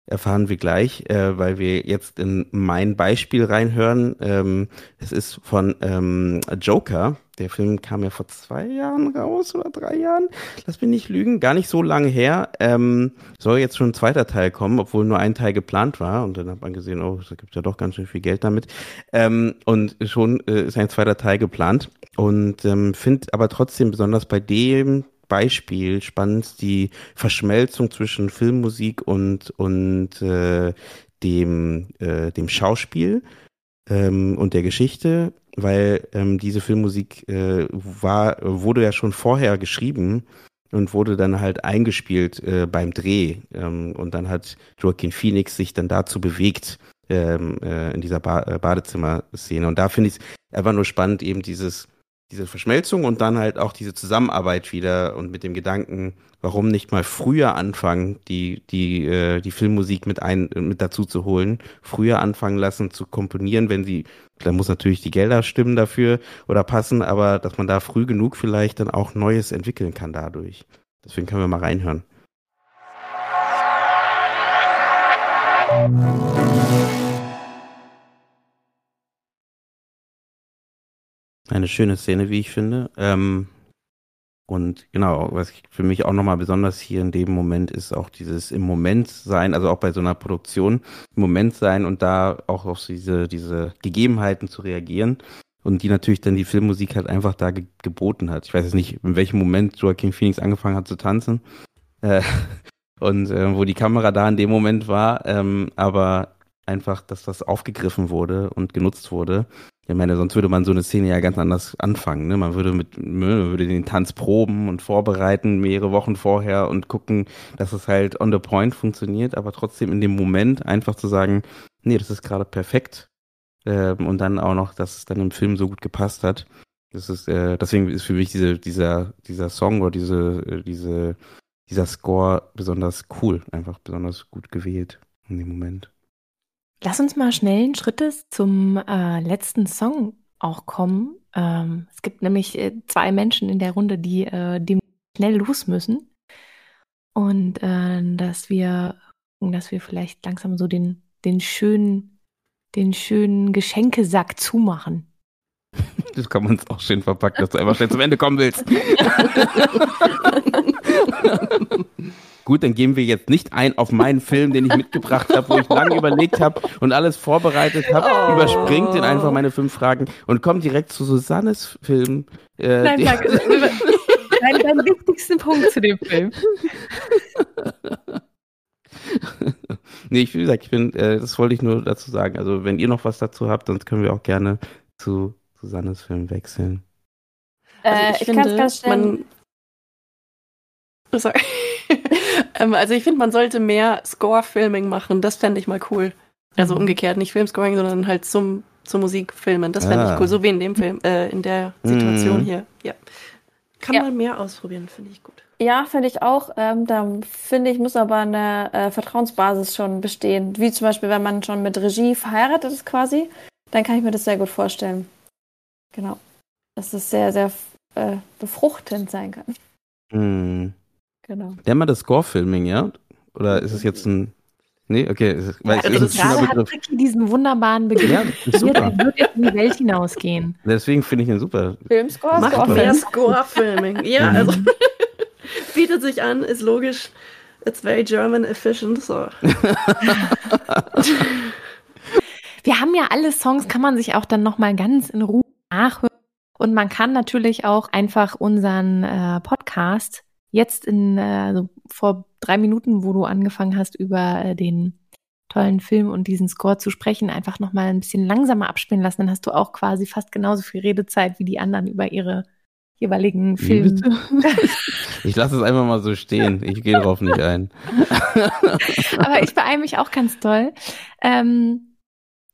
erfahren wir gleich, äh, weil wir jetzt in mein Beispiel reinhören. Ähm, es ist von ähm, Joker. Der Film kam ja vor zwei Jahren raus oder drei Jahren. Lass mich nicht lügen, gar nicht so lange her. Ähm, soll jetzt schon ein zweiter Teil kommen, obwohl nur ein Teil geplant war. Und dann hat man gesehen, oh, es gibt ja doch ganz schön viel Geld damit. Ähm, und schon äh, ist ein zweiter Teil geplant. Und ähm, finde aber trotzdem besonders bei dem Beispiel spannend die Verschmelzung zwischen Filmmusik und und äh, dem äh, dem Schauspiel ähm, und der Geschichte, weil ähm, diese Filmmusik äh, war wurde ja schon vorher geschrieben und wurde dann halt eingespielt äh, beim Dreh ähm, und dann hat Joaquin Phoenix sich dann dazu bewegt ähm, äh, in dieser ba äh, Badezimmer-Szene. Und da finde ich es einfach nur spannend eben dieses diese Verschmelzung und dann halt auch diese Zusammenarbeit wieder und mit dem Gedanken, warum nicht mal früher anfangen, die die äh, die Filmmusik mit ein mit dazu zu holen, früher anfangen lassen zu komponieren, wenn sie da muss natürlich die Gelder stimmen dafür oder passen, aber dass man da früh genug vielleicht dann auch Neues entwickeln kann dadurch. Deswegen können wir mal reinhören. Eine schöne Szene, wie ich finde. Ähm, und genau, was ich für mich auch nochmal besonders hier in dem Moment ist auch dieses im Moment sein, also auch bei so einer Produktion im Moment sein und da auch auf diese, diese Gegebenheiten zu reagieren. Und die natürlich dann die Filmmusik halt einfach da ge geboten hat. Ich weiß jetzt nicht, in welchem Moment Joaquin Phoenix angefangen hat zu tanzen. Äh, [laughs] und äh, wo die Kamera da in dem Moment war, ähm, aber einfach, dass das aufgegriffen wurde und genutzt wurde. Ich meine, sonst würde man so eine Szene ja ganz anders anfangen. Ne? Man würde mit, man würde den Tanz proben und vorbereiten mehrere Wochen vorher und gucken, dass es halt on the point funktioniert, aber trotzdem in dem Moment einfach zu sagen, nee, das ist gerade perfekt. Ähm, und dann auch noch, dass es dann im Film so gut gepasst hat. Das ist, äh, deswegen ist für mich diese, dieser, dieser Song oder diese, äh, diese, dieser Score besonders cool, einfach besonders gut gewählt in dem Moment. Lass uns mal schnellen Schrittes zum äh, letzten Song auch kommen. Ähm, es gibt nämlich äh, zwei Menschen in der Runde, die äh, dem schnell los müssen. Und äh, dass wir, dass wir vielleicht langsam so den, den schönen, den schönen Geschenkesack zumachen. Das kann man uns auch schön verpacken, dass du einfach schnell zum Ende kommen willst. [laughs] [laughs] Gut, dann gehen wir jetzt nicht ein auf meinen Film, den ich mitgebracht habe, wo ich lange überlegt habe und alles vorbereitet habe. Oh. Überspringt den einfach meine fünf Fragen und kommt direkt zu Susannes Film. Äh, Nein, sag, dein, dein wichtigsten Punkt zu dem Film. [laughs] nee, ich, wie gesagt, ich bin, äh, das wollte ich nur dazu sagen. Also, wenn ihr noch was dazu habt, sonst können wir auch gerne zu Susannes Film wechseln. Äh, ich kann's ganz schnell- man. Oh, Sorry. [laughs] ähm, also ich finde, man sollte mehr Score-Filming machen. Das fände ich mal cool. Also Mhm. umgekehrt, nicht Filmscoring, sondern halt zum, zur Musik filmen. Das fände Ah. ich cool. So wie in dem Film, äh, in der Situation Mhm. hier. Ja. Kann Ja. man mehr ausprobieren, finde ich gut. Ja, finde ich auch. Ähm, da finde ich, muss aber eine äh, Vertrauensbasis schon bestehen. Wie zum Beispiel, wenn man schon mit Regie verheiratet ist quasi, dann kann ich mir das sehr gut vorstellen. Genau. Dass es sehr, sehr äh, befruchtend sein kann. Hm. Genau. Nennt man das Score-Filming, ja? Oder ist es jetzt ein. Nee, okay. Es ist, weil Ja, es also ist Gerade hat. Ricky diesen wunderbaren Begriff. Ja, ist super. der wird jetzt in die Welt hinausgehen. Deswegen finde ich ihn super. Filmscore. Score-Filming. Ja, Mhm. also [laughs] bietet sich an, ist logisch. It's very German efficient. So. [laughs] Wir haben ja alle Songs, kann man sich auch dann nochmal ganz in Ruhe nachhören. Und man kann natürlich auch einfach unseren äh, Podcast jetzt in, also vor drei Minuten, wo du angefangen hast, über äh, den tollen Film und diesen Score zu sprechen, einfach nochmal ein bisschen langsamer abspielen lassen. Dann hast du auch quasi fast genauso viel Redezeit wie die anderen über ihre jeweiligen Filme. [laughs] Ich lasse es einfach mal so stehen. Ich gehe darauf nicht ein. [laughs] Aber ich beeile mich auch ganz toll. Ähm,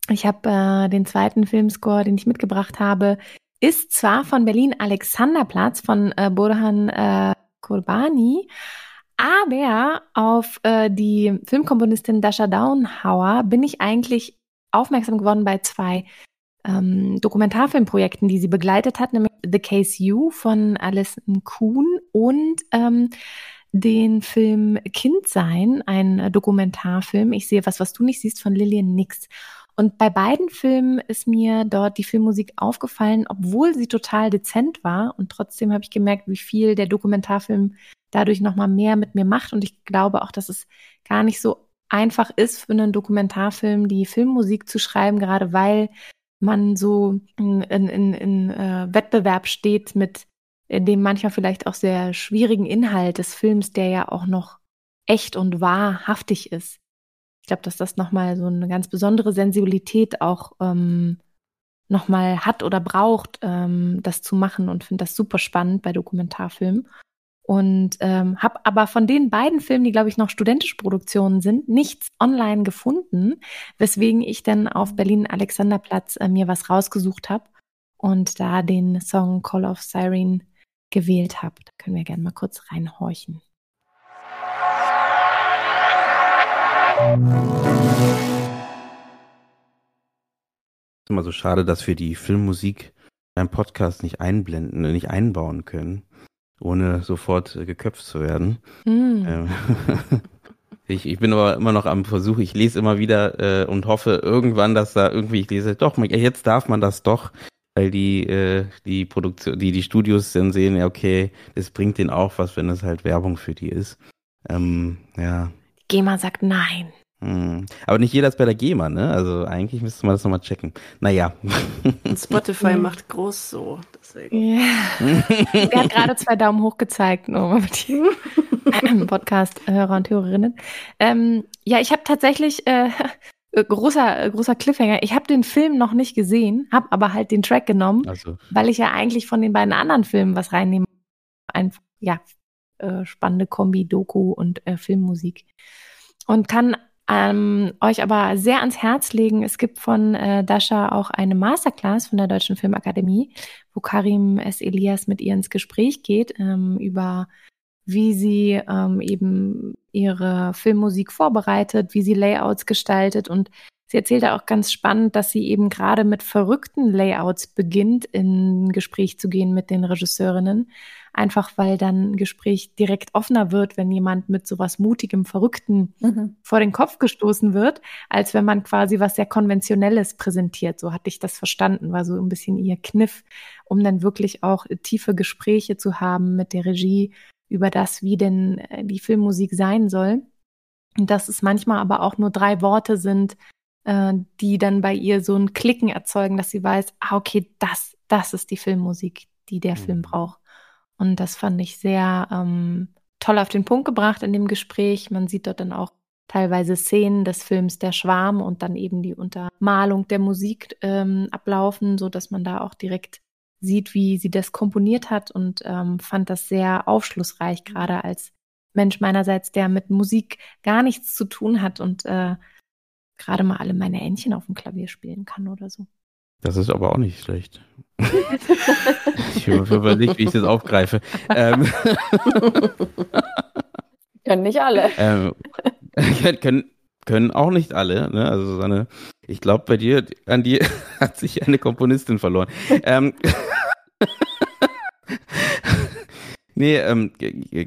ich habe äh, den zweiten Filmscore, den ich mitgebracht habe, ist zwar von Berlin Alexanderplatz von äh, Burhan äh, Kurbani, aber auf äh, die Filmkomponistin Dasha Downhauer bin ich eigentlich aufmerksam geworden bei zwei ähm, Dokumentarfilmprojekten, die sie begleitet hat, nämlich The Case You von Alison Kuhn und ähm, den Film Kindsein, ein Dokumentarfilm. Ich sehe was, was du nicht siehst, von Lillian Nix. Und bei beiden Filmen ist mir dort die Filmmusik aufgefallen, obwohl sie total dezent war. Und trotzdem habe ich gemerkt, wie viel der Dokumentarfilm dadurch nochmal mehr mit mir macht. Und ich glaube auch, dass es gar nicht so einfach ist, für einen Dokumentarfilm die Filmmusik zu schreiben, gerade weil man so in, in, in, äh, Wettbewerb steht mit dem manchmal vielleicht auch sehr schwierigen Inhalt des Films, der ja auch noch echt und wahrhaftig ist. Ich glaube, dass das nochmal so eine ganz besondere Sensibilität auch ähm, nochmal hat oder braucht, ähm, das zu machen und finde das super spannend bei Dokumentarfilmen. Und ähm, habe aber von den beiden Filmen, die glaube ich noch studentische Produktionen sind, nichts online gefunden, weswegen ich dann auf Berlin Alexanderplatz äh, mir was rausgesucht habe und da den Song Call of Siren gewählt habe. Da können wir gerne mal kurz reinhorchen. Ist immer so schade, dass wir die Filmmusik beim Podcast nicht einblenden, nicht einbauen können ohne sofort äh, geköpft zu werden. Mm. Ähm, [laughs] ich, ich bin aber immer noch am Versuch, ich lese immer wieder äh, und hoffe irgendwann, dass da irgendwie, ich lese, doch, jetzt darf man das doch, weil die, äh, die Produktion, die, die Studios dann sehen, ja, okay, das bringt denen auch was, wenn es halt Werbung für die ist. Ähm, ja. GEMA sagt nein. Hm. Aber nicht jeder ist bei der GEMA, ne? Also eigentlich müsste man das nochmal checken. Naja. Und Spotify [laughs] macht groß so. Deswegen. Ja. [laughs] Er hat gerade zwei Daumen hoch gezeigt, nur mit [laughs] Podcast-Hörer und Hörerinnen. Ähm, ja, ich habe tatsächlich äh, großer großer Cliffhanger. Ich habe den Film noch nicht gesehen, habe aber halt den Track genommen, also. weil ich ja eigentlich von den beiden anderen Filmen was reinnehme. Einfach ja äh, spannende Kombi Doku und äh, Filmmusik und kann ähm, euch aber sehr ans Herz legen. Es gibt von äh, Dasha auch eine Masterclass von der Deutschen Filmakademie, wo Karim S. Elias mit ihr ins Gespräch geht ähm, über wie sie ähm, eben ihre Filmmusik vorbereitet, wie sie Layouts gestaltet und sie erzählt auch ganz spannend, dass sie eben gerade mit verrückten Layouts beginnt, in Gespräch zu gehen mit den Regisseurinnen einfach weil dann ein Gespräch direkt offener wird, wenn jemand mit sowas mutigem, verrückten mhm. vor den Kopf gestoßen wird, als wenn man quasi was sehr konventionelles präsentiert. So hatte ich das verstanden, war so ein bisschen ihr Kniff, um dann wirklich auch tiefe Gespräche zu haben mit der Regie über das, wie denn äh, die Filmmusik sein soll. Und dass es manchmal aber auch nur drei Worte sind, äh, die dann bei ihr so ein Klicken erzeugen, dass sie weiß, ah, okay, das, das ist die Filmmusik, die der mhm. Film braucht. Und das fand ich sehr ähm, toll auf den Punkt gebracht in dem Gespräch. Man sieht dort dann auch teilweise Szenen des Films Der Schwarm und dann eben die Untermalung der Musik ähm, ablaufen, so dass man da auch direkt sieht, wie sie das komponiert hat und ähm, fand das sehr aufschlussreich, gerade als Mensch meinerseits, der mit Musik gar nichts zu tun hat und äh, gerade mal alle meine Entchen auf dem Klavier spielen kann oder so. Das ist aber auch nicht schlecht. [laughs] ich überlege, wie ich das aufgreife. Ähm, [laughs] können nicht alle. Ähm, [laughs] können, können auch nicht alle. Ne? Also Susanne, ich glaube, bei dir, an dir hat sich eine Komponistin verloren. Ähm, Nee, ähm,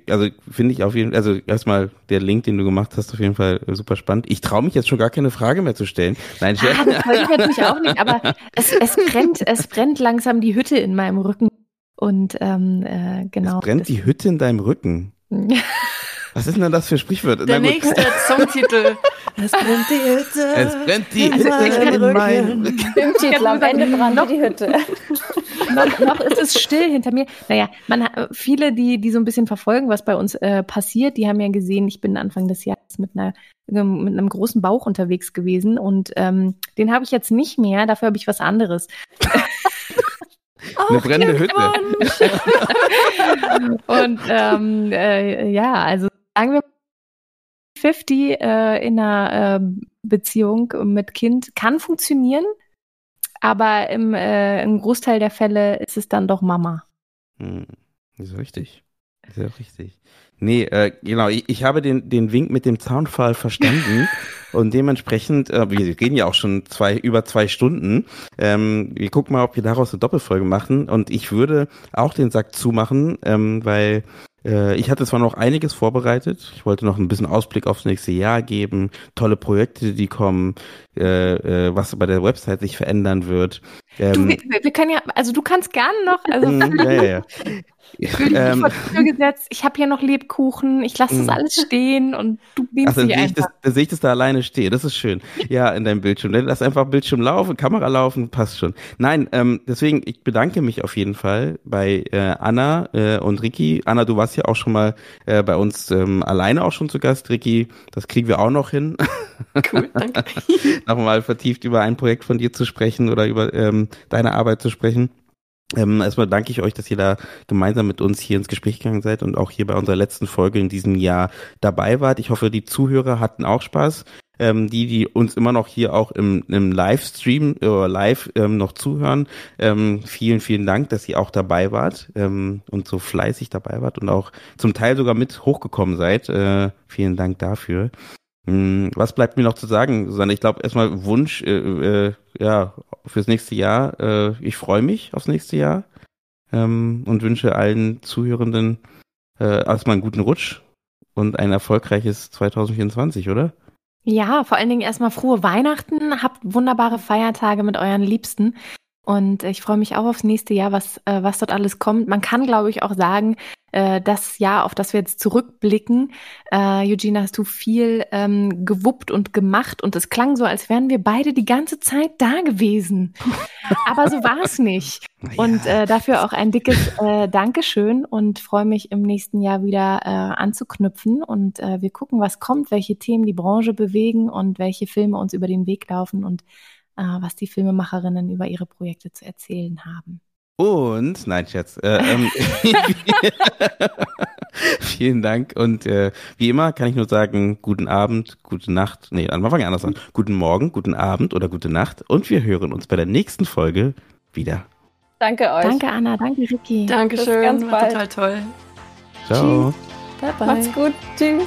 also finde ich auf jeden Fall, also erstmal der Link, den du gemacht hast, auf jeden Fall super spannend. Ich traue mich jetzt schon gar keine Frage mehr zu stellen. Nein, ah, das ich natürlich auch nicht, aber es, es brennt, es brennt langsam die Hütte in meinem Rücken. Und ähm, äh, genau. Es brennt die Hütte in deinem Rücken. [laughs] Was ist denn das für Sprichwörter? Der nächste Songtitel. [laughs] Es brennt die Hütte. Es brennt die Hütte in meinem Filmtitel am Ende brannte die Hütte. [laughs] noch, noch ist es still hinter mir. Naja, man, viele, die, die so ein bisschen verfolgen, was bei uns äh, passiert, die haben ja gesehen, ich bin Anfang des Jahres mit einer mit einem großen Bauch unterwegs gewesen und ähm, den habe ich jetzt nicht mehr, dafür habe ich was anderes. Eine brennende Hütte. [laughs] und ähm, äh, ja, also sagen wir 50 äh, in einer äh, Beziehung mit Kind kann funktionieren, aber im, äh, im Großteil der Fälle ist es dann doch Mama. Hm, ist richtig. Ist ja richtig. Nee, äh, genau, ich, ich habe den, den Wink mit dem Zaunfall verstanden [laughs] und dementsprechend, äh, wir gehen ja auch schon zwei, über zwei Stunden. Ähm, wir gucken mal, ob wir daraus eine Doppelfolge machen und ich würde auch den Sack zumachen, ähm, weil ich hatte zwar noch einiges vorbereitet. Ich wollte noch ein bisschen Ausblick aufs nächste Jahr geben, tolle Projekte, die kommen, äh, äh, was bei der Website sich verändern wird. Ähm, du, wir, wir, können ja, also du kannst gerne noch, also mm, ja, ja, ja. [laughs] ähm, gesetzt, ich habe hier noch Lebkuchen, ich lasse das mm. alles stehen und du beamst Ach, dann sehe ich, das, dann sehe ich das da alleine stehen. Das ist schön. Ja, in deinem Bildschirm. Lass einfach Bildschirm laufen, Kamera laufen, passt schon. Nein, ähm, deswegen, ich bedanke mich auf jeden Fall bei äh, Anna äh, und Ricky. Anna, du warst ja auch schon mal äh, bei uns ähm, alleine auch schon zu Gast. Ricky, das kriegen wir auch noch hin. Cool, [laughs] danke. Nochmal vertieft über ein Projekt von dir zu sprechen oder über ähm, deine Arbeit zu sprechen. Ähm, erstmal danke ich euch, dass ihr da gemeinsam mit uns hier ins Gespräch gegangen seid und auch hier bei unserer letzten Folge in diesem Jahr dabei wart. Ich hoffe, die Zuhörer hatten auch Spaß. Ähm, die, die uns immer noch hier auch im, im Livestream oder live ähm, noch zuhören. Ähm, vielen, vielen Dank, dass ihr auch dabei wart ähm, und so fleißig dabei wart und auch zum Teil sogar mit hochgekommen seid. Äh, vielen Dank dafür. Hm, was bleibt mir noch zu sagen, Susanne? Ich glaube erstmal Wunsch, äh, äh, ja, fürs nächste Jahr. Äh, ich freue mich aufs nächste Jahr ähm, und wünsche allen Zuhörenden äh, erstmal einen guten Rutsch und ein erfolgreiches 2024, oder? Ja, vor allen Dingen erstmal frohe Weihnachten, habt wunderbare Feiertage mit euren Liebsten. Und ich freue mich auch aufs nächste Jahr, was, äh, was dort alles kommt. Man kann, glaube ich, auch sagen, äh, das Jahr, auf das wir jetzt zurückblicken. Äh, Eugene, hast du viel ähm, gewuppt und gemacht und es klang so, als wären wir beide die ganze Zeit da gewesen. [laughs] Aber so war es nicht. Ja. Und äh, dafür auch ein dickes äh, Dankeschön und freue mich im nächsten Jahr wieder äh, anzuknüpfen und äh, wir gucken, was kommt, welche Themen die Branche bewegen und welche Filme uns über den Weg laufen und äh, was die Filmemacherinnen über ihre Projekte zu erzählen haben. Und, nein, Schatz, äh, ähm, [laughs] vielen Dank und äh, wie immer kann ich nur sagen, guten Abend, gute Nacht, nee, dann fangen wir anders an. Guten Morgen, guten Abend oder gute Nacht und wir hören uns bei der nächsten Folge wieder. Danke euch. Danke Anna, danke Ricky. Dankeschön, ganz war total toll. Ciao. Tschüss. Bye bye. Macht's gut. Tschüss.